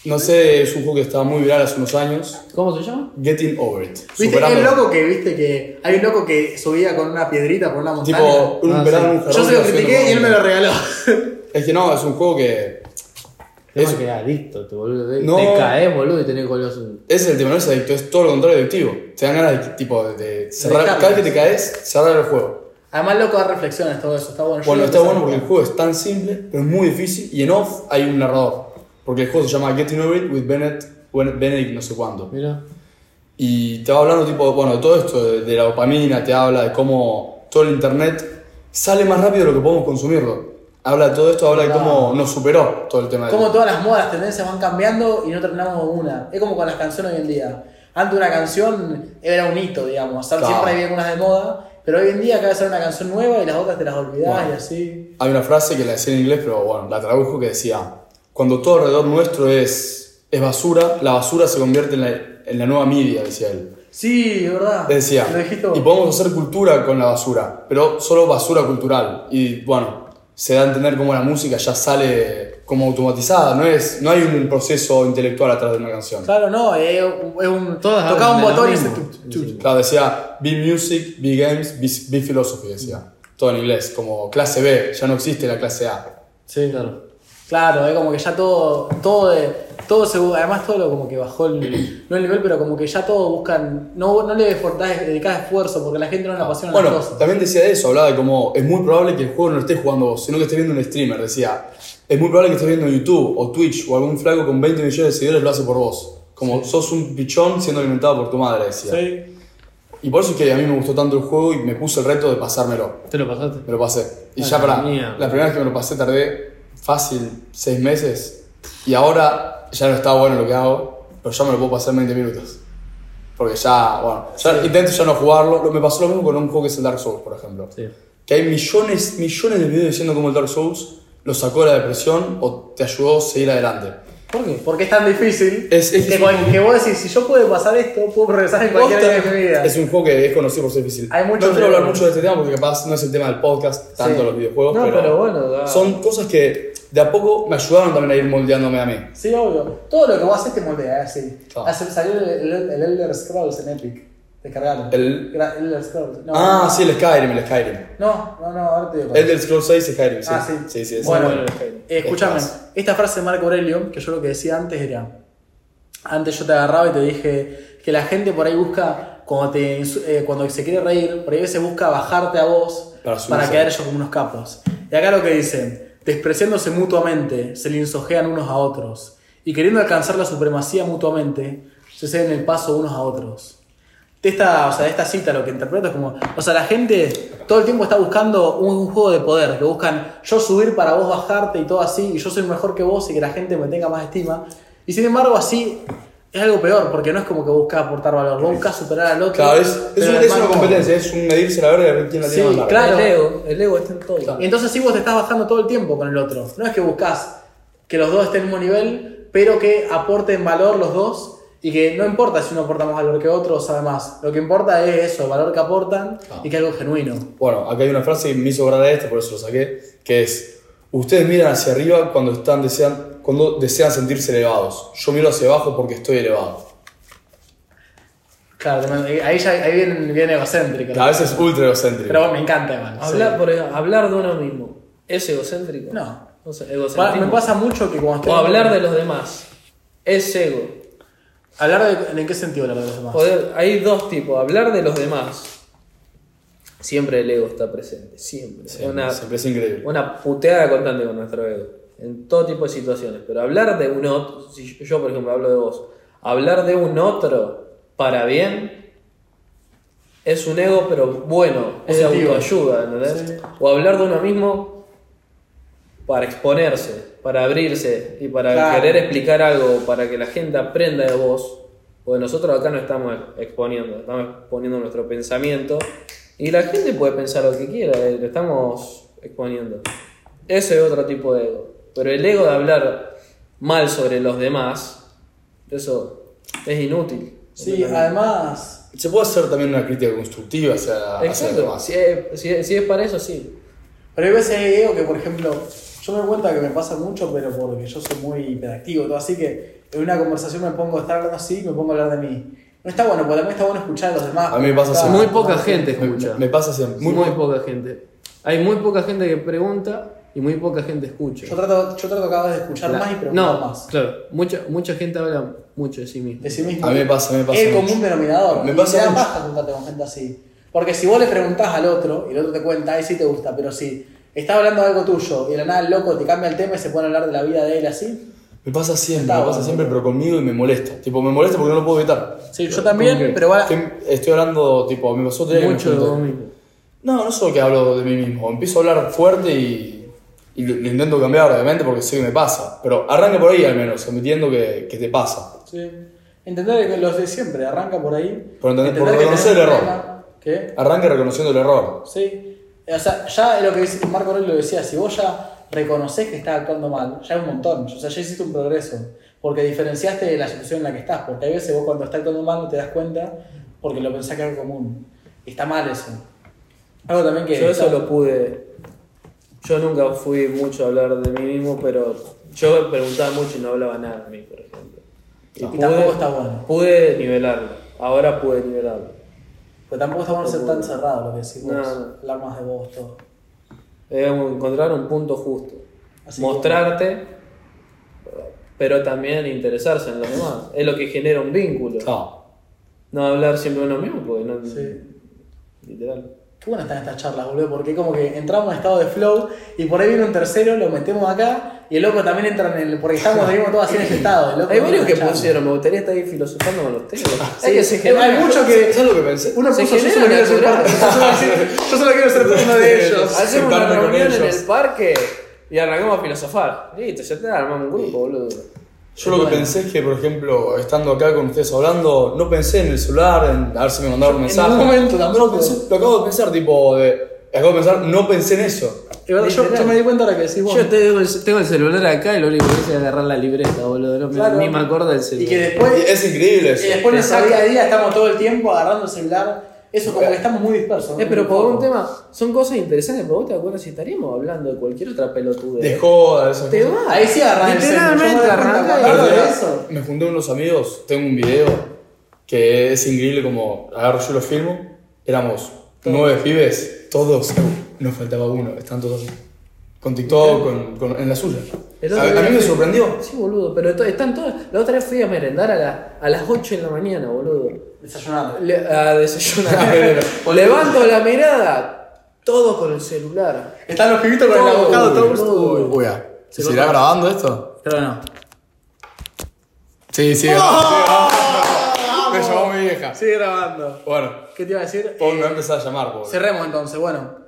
No sé, es un juego que estaba muy viral hace unos años. ¿Cómo se llama? Getting Over It. ¿Viste? El loco que, viste que. Hay un loco que subía con una piedrita por una montaña. Tipo, un Ah, verano, sí. un Yo se lo critiqué y él me lo regaló. Es que no, es un juego que. Es- que adicto, te, boludo. No. te caes, boludo, y tenés colores. Ese es el tema, no es adicto, es todo lo contrario adictivo. Te dan ganas de, tipo, de cerrar. Cada vez que te caes, cerrar el juego. Además, loco da reflexiones, todo eso. Está bueno. Yo Bueno, está bueno porque el juego es tan simple, pero es muy difícil. Y en off hay un narrador. Porque el juego se llama Getting Over It with Bennett, Benedict no sé cuánto. Mira. Y te va hablando tipo, bueno, de todo esto, de, de la dopamina, te habla de cómo todo el internet sale más rápido de lo que podemos consumirlo. Habla de todo esto, habla de cómo nos superó todo el tema de Cómo todas las modas, tendencias van cambiando y no terminamos una. Es como con las canciones hoy en día. Antes una canción era un hito, digamos. Claro. Siempre había algunas de moda. Pero hoy en día cada vez sale una canción nueva y las otras te las olvidás Bueno. y así. Hay una frase que la decía en inglés, pero bueno, la tradujo que decía, cuando todo alrededor nuestro es, es basura, la basura se convierte en la, en la nueva media, decía él. Sí, es verdad. Decía, Lo y podemos hacer cultura con la basura, pero solo basura cultural. Y bueno, se da a entender cómo la música ya sale como automatizada, no, es, no hay un proceso intelectual atrás de una canción. Claro, no, es un. es un- Todas tocaba un botón y se. Claro, decía, be music, be games, be, be philosophy, decía. Todo en inglés, como clase B, ya no existe la clase A. Sí, claro. Claro, es como que ya todo. Todo, de- todo se, además, todo lo como que bajó el. No el nivel, pero como que ya todos buscan. No, no le dedicás dedicás esfuerzo porque la gente no le apasiona Bueno, las cosas. también decía eso, hablaba de cómo es muy probable que el juego no lo estés jugando vos, sino que estés viendo un streamer. Decía, es muy probable que estés viendo YouTube o Twitch o algún flaco con 20 millones de seguidores lo hace por vos. Como sos un pichón siendo alimentado por tu madre, decía. Sí. Y por eso es que a mí me gustó tanto el juego y me puse el reto de pasármelo. ¿Te lo pasaste? Me lo pasé. Y Ah, ya para. mierda. La primera vez que me lo pasé tardé fácil 6 meses. Y ahora ya no está bueno lo que hago, pero ya me lo puedo pasar en 20 minutos. Porque ya, bueno, ya intento ya no jugarlo. Lo- Me pasó lo mismo con un juego que es el Dark Souls, por ejemplo. Sí. que hay millones, millones de videos diciendo cómo el Dark Souls lo sacó de la depresión o te ayudó a seguir adelante. ¿Por qué? Porque es tan difícil Es- es que, difícil. que vos decís, si yo puedo pasar esto, puedo progresar en cualquier área de mi vida. Es un juego que es conocido por ser difícil. Hay no quiero hablar mucho de este tema porque capaz no es el tema del podcast, tanto Sí. los videojuegos, No, pero, pero bueno, da- son cosas que de a poco me ayudaron también a ir moldeándome a mí. Sí, obvio. Todo lo que vos haces te moldea, así. Claro. Hace, salió el, el- el Elder Scrolls en Epic. Descargalo. El- Gra- Elder Scrolls. No, ah, no. sí, el Skyrim, el Skyrim. No, no, no, ahora te digo. El del Scroll 6 es Skyrim, sí. Ah, sí. Sí, sí, es Bueno, bueno el Skyrim. eh, escúchame, Es esta frase de Marco Aurelio, que yo lo que decía antes era, antes yo te agarraba y te dije que la gente por ahí busca, cuando, te, eh, cuando se quiere reír, por ahí a veces busca bajarte a vos Para quedar ellos como unos capos. Y acá lo que dice, despreciándose mutuamente, se linsojean unos a otros, y queriendo alcanzar la supremacía mutuamente, se ceden el paso unos a otros. De esta, o sea, de esta cita lo que interpreto es como, o sea, la gente todo el tiempo está buscando un, juego de poder, que buscan yo subir para vos bajarte y todo así, y yo soy mejor que vos y que la gente me tenga más estima. Y sin embargo, así es algo peor, porque no es como que buscas aportar valor, vos buscas superar al otro. Claro, es, es, un- es una competencia, es un medirse la verga y ver quién la tiene Sí, más larga. claro. El ego, el ego está en todo. Y entonces sí vos te estás bajando todo el tiempo con el otro. No es que buscas que los dos estén al mismo nivel, pero que aporten valor los dos y que no importa si uno aporta más valor que otro o sabe más. Lo que importa es eso, valor que aportan y que algo genuino. Bueno, acá hay una frase que me hizo grabar esta, por eso lo saqué, que es, ustedes miran hacia arriba cuando, están desean, cuando desean sentirse elevados. Yo miro hacia abajo porque estoy elevado. Claro, ahí ya ahí viene, viene egocéntrico. A veces es ultra egocéntrico. Pero bueno, me encanta igual. Hablar, sí. por ejemplo, hablar de uno mismo. ¿Es egocéntrico? No. Sé. Me pasa mucho que cuando estoy... O hablar de los demás. Es ego. Hablar de... ¿En qué sentido hablar de los demás? Poder- hay dos tipos. Hablar de los demás. Siempre el ego está presente. Siempre. Sí, una, siempre es increíble. una puteada constante con nuestro ego. En todo tipo de situaciones. Pero hablar de un otro. Si yo, por ejemplo, hablo de vos. Hablar de un otro para bien. Es un ego, pero bueno. Es Positivo. autoayuda, ¿entendés? Sí. O hablar de uno mismo para exponerse, para abrirse y para Claro. querer explicar algo, para que la gente aprenda de vos. Porque nosotros acá no estamos exponiendo, estamos exponiendo nuestro pensamiento y la gente puede pensar lo que quiera, eh, lo estamos exponiendo. Ese es otro tipo de ego. Pero el ego de hablar mal sobre los demás, eso es inútil. Sí, además... Se puede hacer también una crítica constructiva hacia, hacia los demás. si es, si es- si es para eso, sí. Pero hay veces hay ego que, por ejemplo, yo me doy cuenta que me pasa mucho, pero porque yo soy muy hiperactivo, todo así que en una conversación me pongo a estar hablando así y me pongo a hablar de mí. No está bueno, porque también está bueno escuchar a los demás. A mí me pasa así. Muy poca gente escucha. me pasa siempre. Muy, Muy, poca gente. Hay muy poca gente que pregunta y muy poca gente escucha. Yo trato, yo trato cada vez de escuchar La- más y preguntar no, más. claro. Mucha, mucha gente habla mucho de sí mismo. De sí mismo. A mí me pasa, a mí me pasa Es el mucho. común denominador. Me y pasa te da paja juntarte con gente así. Porque si vos le preguntás al otro y el otro te cuenta, ahí sí te gusta, pero si estás hablando de algo tuyo y de la nada el loco te cambia el tema y se pone a hablar de la vida de él así. Me pasa siempre, Está me pasa bueno. siempre, pero conmigo y me molesta. Tipo, me molesta porque no lo puedo evitar. Sí, yo también, pero. Que estoy hablando, tipo, me pasó me Mucho de mismo. No, no solo que hablo de mí mismo. Empiezo a hablar fuerte y, y lo, lo intento cambiar, obviamente, porque sé que me pasa. Pero arranca por ahí al menos, admitiendo que, que te pasa. Sí. Entender que los de siempre, arranca por ahí. Por entender- por que reconocer el error. problema. ¿Qué? Arranca reconociendo el error. Sí. O sea, ya es lo que dice Marco Aurelio decía, si vos ya reconoces que estás actuando mal, ya es un montón. O sea, ya hiciste un progreso. Porque diferenciaste de la situación en la que estás. Porque hay veces vos cuando estás actuando mal no te das cuenta porque lo pensás que es algo común. Y está mal eso. Algo también que. Yo eso lo pude. Yo nunca fui mucho a hablar de mí mismo, pero yo preguntaba mucho y no hablaba nada de mí, por ejemplo. Y tampoco está bueno. Pude nivelarlo. Ahora pude nivelarlo. Pero tampoco está bueno ser tan cerrado lo que decís vos. No. Hablar más de vos, todo. Debemos encontrar un punto justo. Así Mostrarte, pero también interesarse en los demás. Es lo que genera un vínculo. No. No hablar siempre de uno mismo, porque no. Sí. Literal. Qué buenas están estas charlas, boludo, porque como que entramos en estado de flow y por ahí viene un tercero, lo metemos acá y el loco también entra en el. porque estamos vivimos todos así en ese estado. el loco Hay varios que pusieron, me gustaría estar ahí filosofando con. Sí, es que se hay mucho que. ¿Sabes lo que pensé? Uno Se puso, yo solo quiero ser natural. parte- yo solo- yo solo quiero ser uno de ellos. Hacemos una reunión en el parque y arrancamos a filosofar. Listo, ya te armamos un grupo, boludo. Yo lo que Bueno. pensé es que, por ejemplo, estando acá con ustedes hablando, no pensé en el celular, en a ver si me mandaron un En mensaje. ningún momento tampoco. No, pensé, lo acabo de pensar, tipo, de acabo de pensar, no pensé en eso. Yo, yo me di cuenta ahora que decís vos. Yo tengo el, tengo el celular acá y lo único que hice es agarrar la libreta, boludo. No me- Claro. Ni me acuerdo del Y celular. que después, Y es increíble eso. y después nuestro día a día estamos todo el tiempo agarrando el celular. Eso como que estamos muy dispersos. Eh, pero por un tema, son cosas interesantes, pero vos te acuerdas si estaríamos hablando de cualquier otra pelotudez. De joda, esas Te va. Ahí sí me Literalmente arranca eso. Me junté con unos amigos, tengo un video que es increíble como agarro yo lo filmo, éramos nueve pibes, todos, nos faltaba uno, están todos. Con TikTok, con, con- en la suya. A, a mí me sorprendió. Sí, boludo, pero están todas. La otra vez fui a merendar a, la- a las 8 de la mañana, boludo. Desayunando. Le- a desayunar. Levanto la mirada, todos con el celular. Están los pibitos con el Todo, abocado, todo. Uy. Uy, ah, ¿se seguirá grabando esto? Pero no. Sí, sí. Me llamó mi vieja. Sigue grabando. Bueno, ¿Qué te iba a decir? Paul me va a Eh, empezar a llamar, pobre. cerremos entonces, bueno.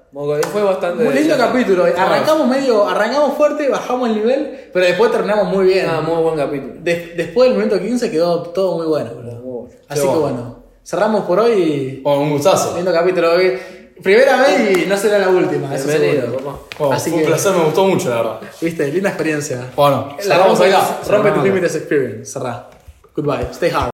Fue bastante. Muy lindo capítulo. Arrancamos medio, arrancamos fuerte, bajamos el nivel, pero después terminamos muy bien. Ah, muy buen capítulo. De- después del momento 15 quedó todo muy bueno. boludo. Así que bueno. cerramos por hoy. Bueno, un gustazo. Lindo capítulo. hoy. Primera vez y no será la última. eso seguro. Así fue que- un placer, me gustó mucho, la verdad. Viste, linda experiencia. Bueno, La cerramos acá. rompe tus límites experience. Cerrá. Goodbye. Stay hard.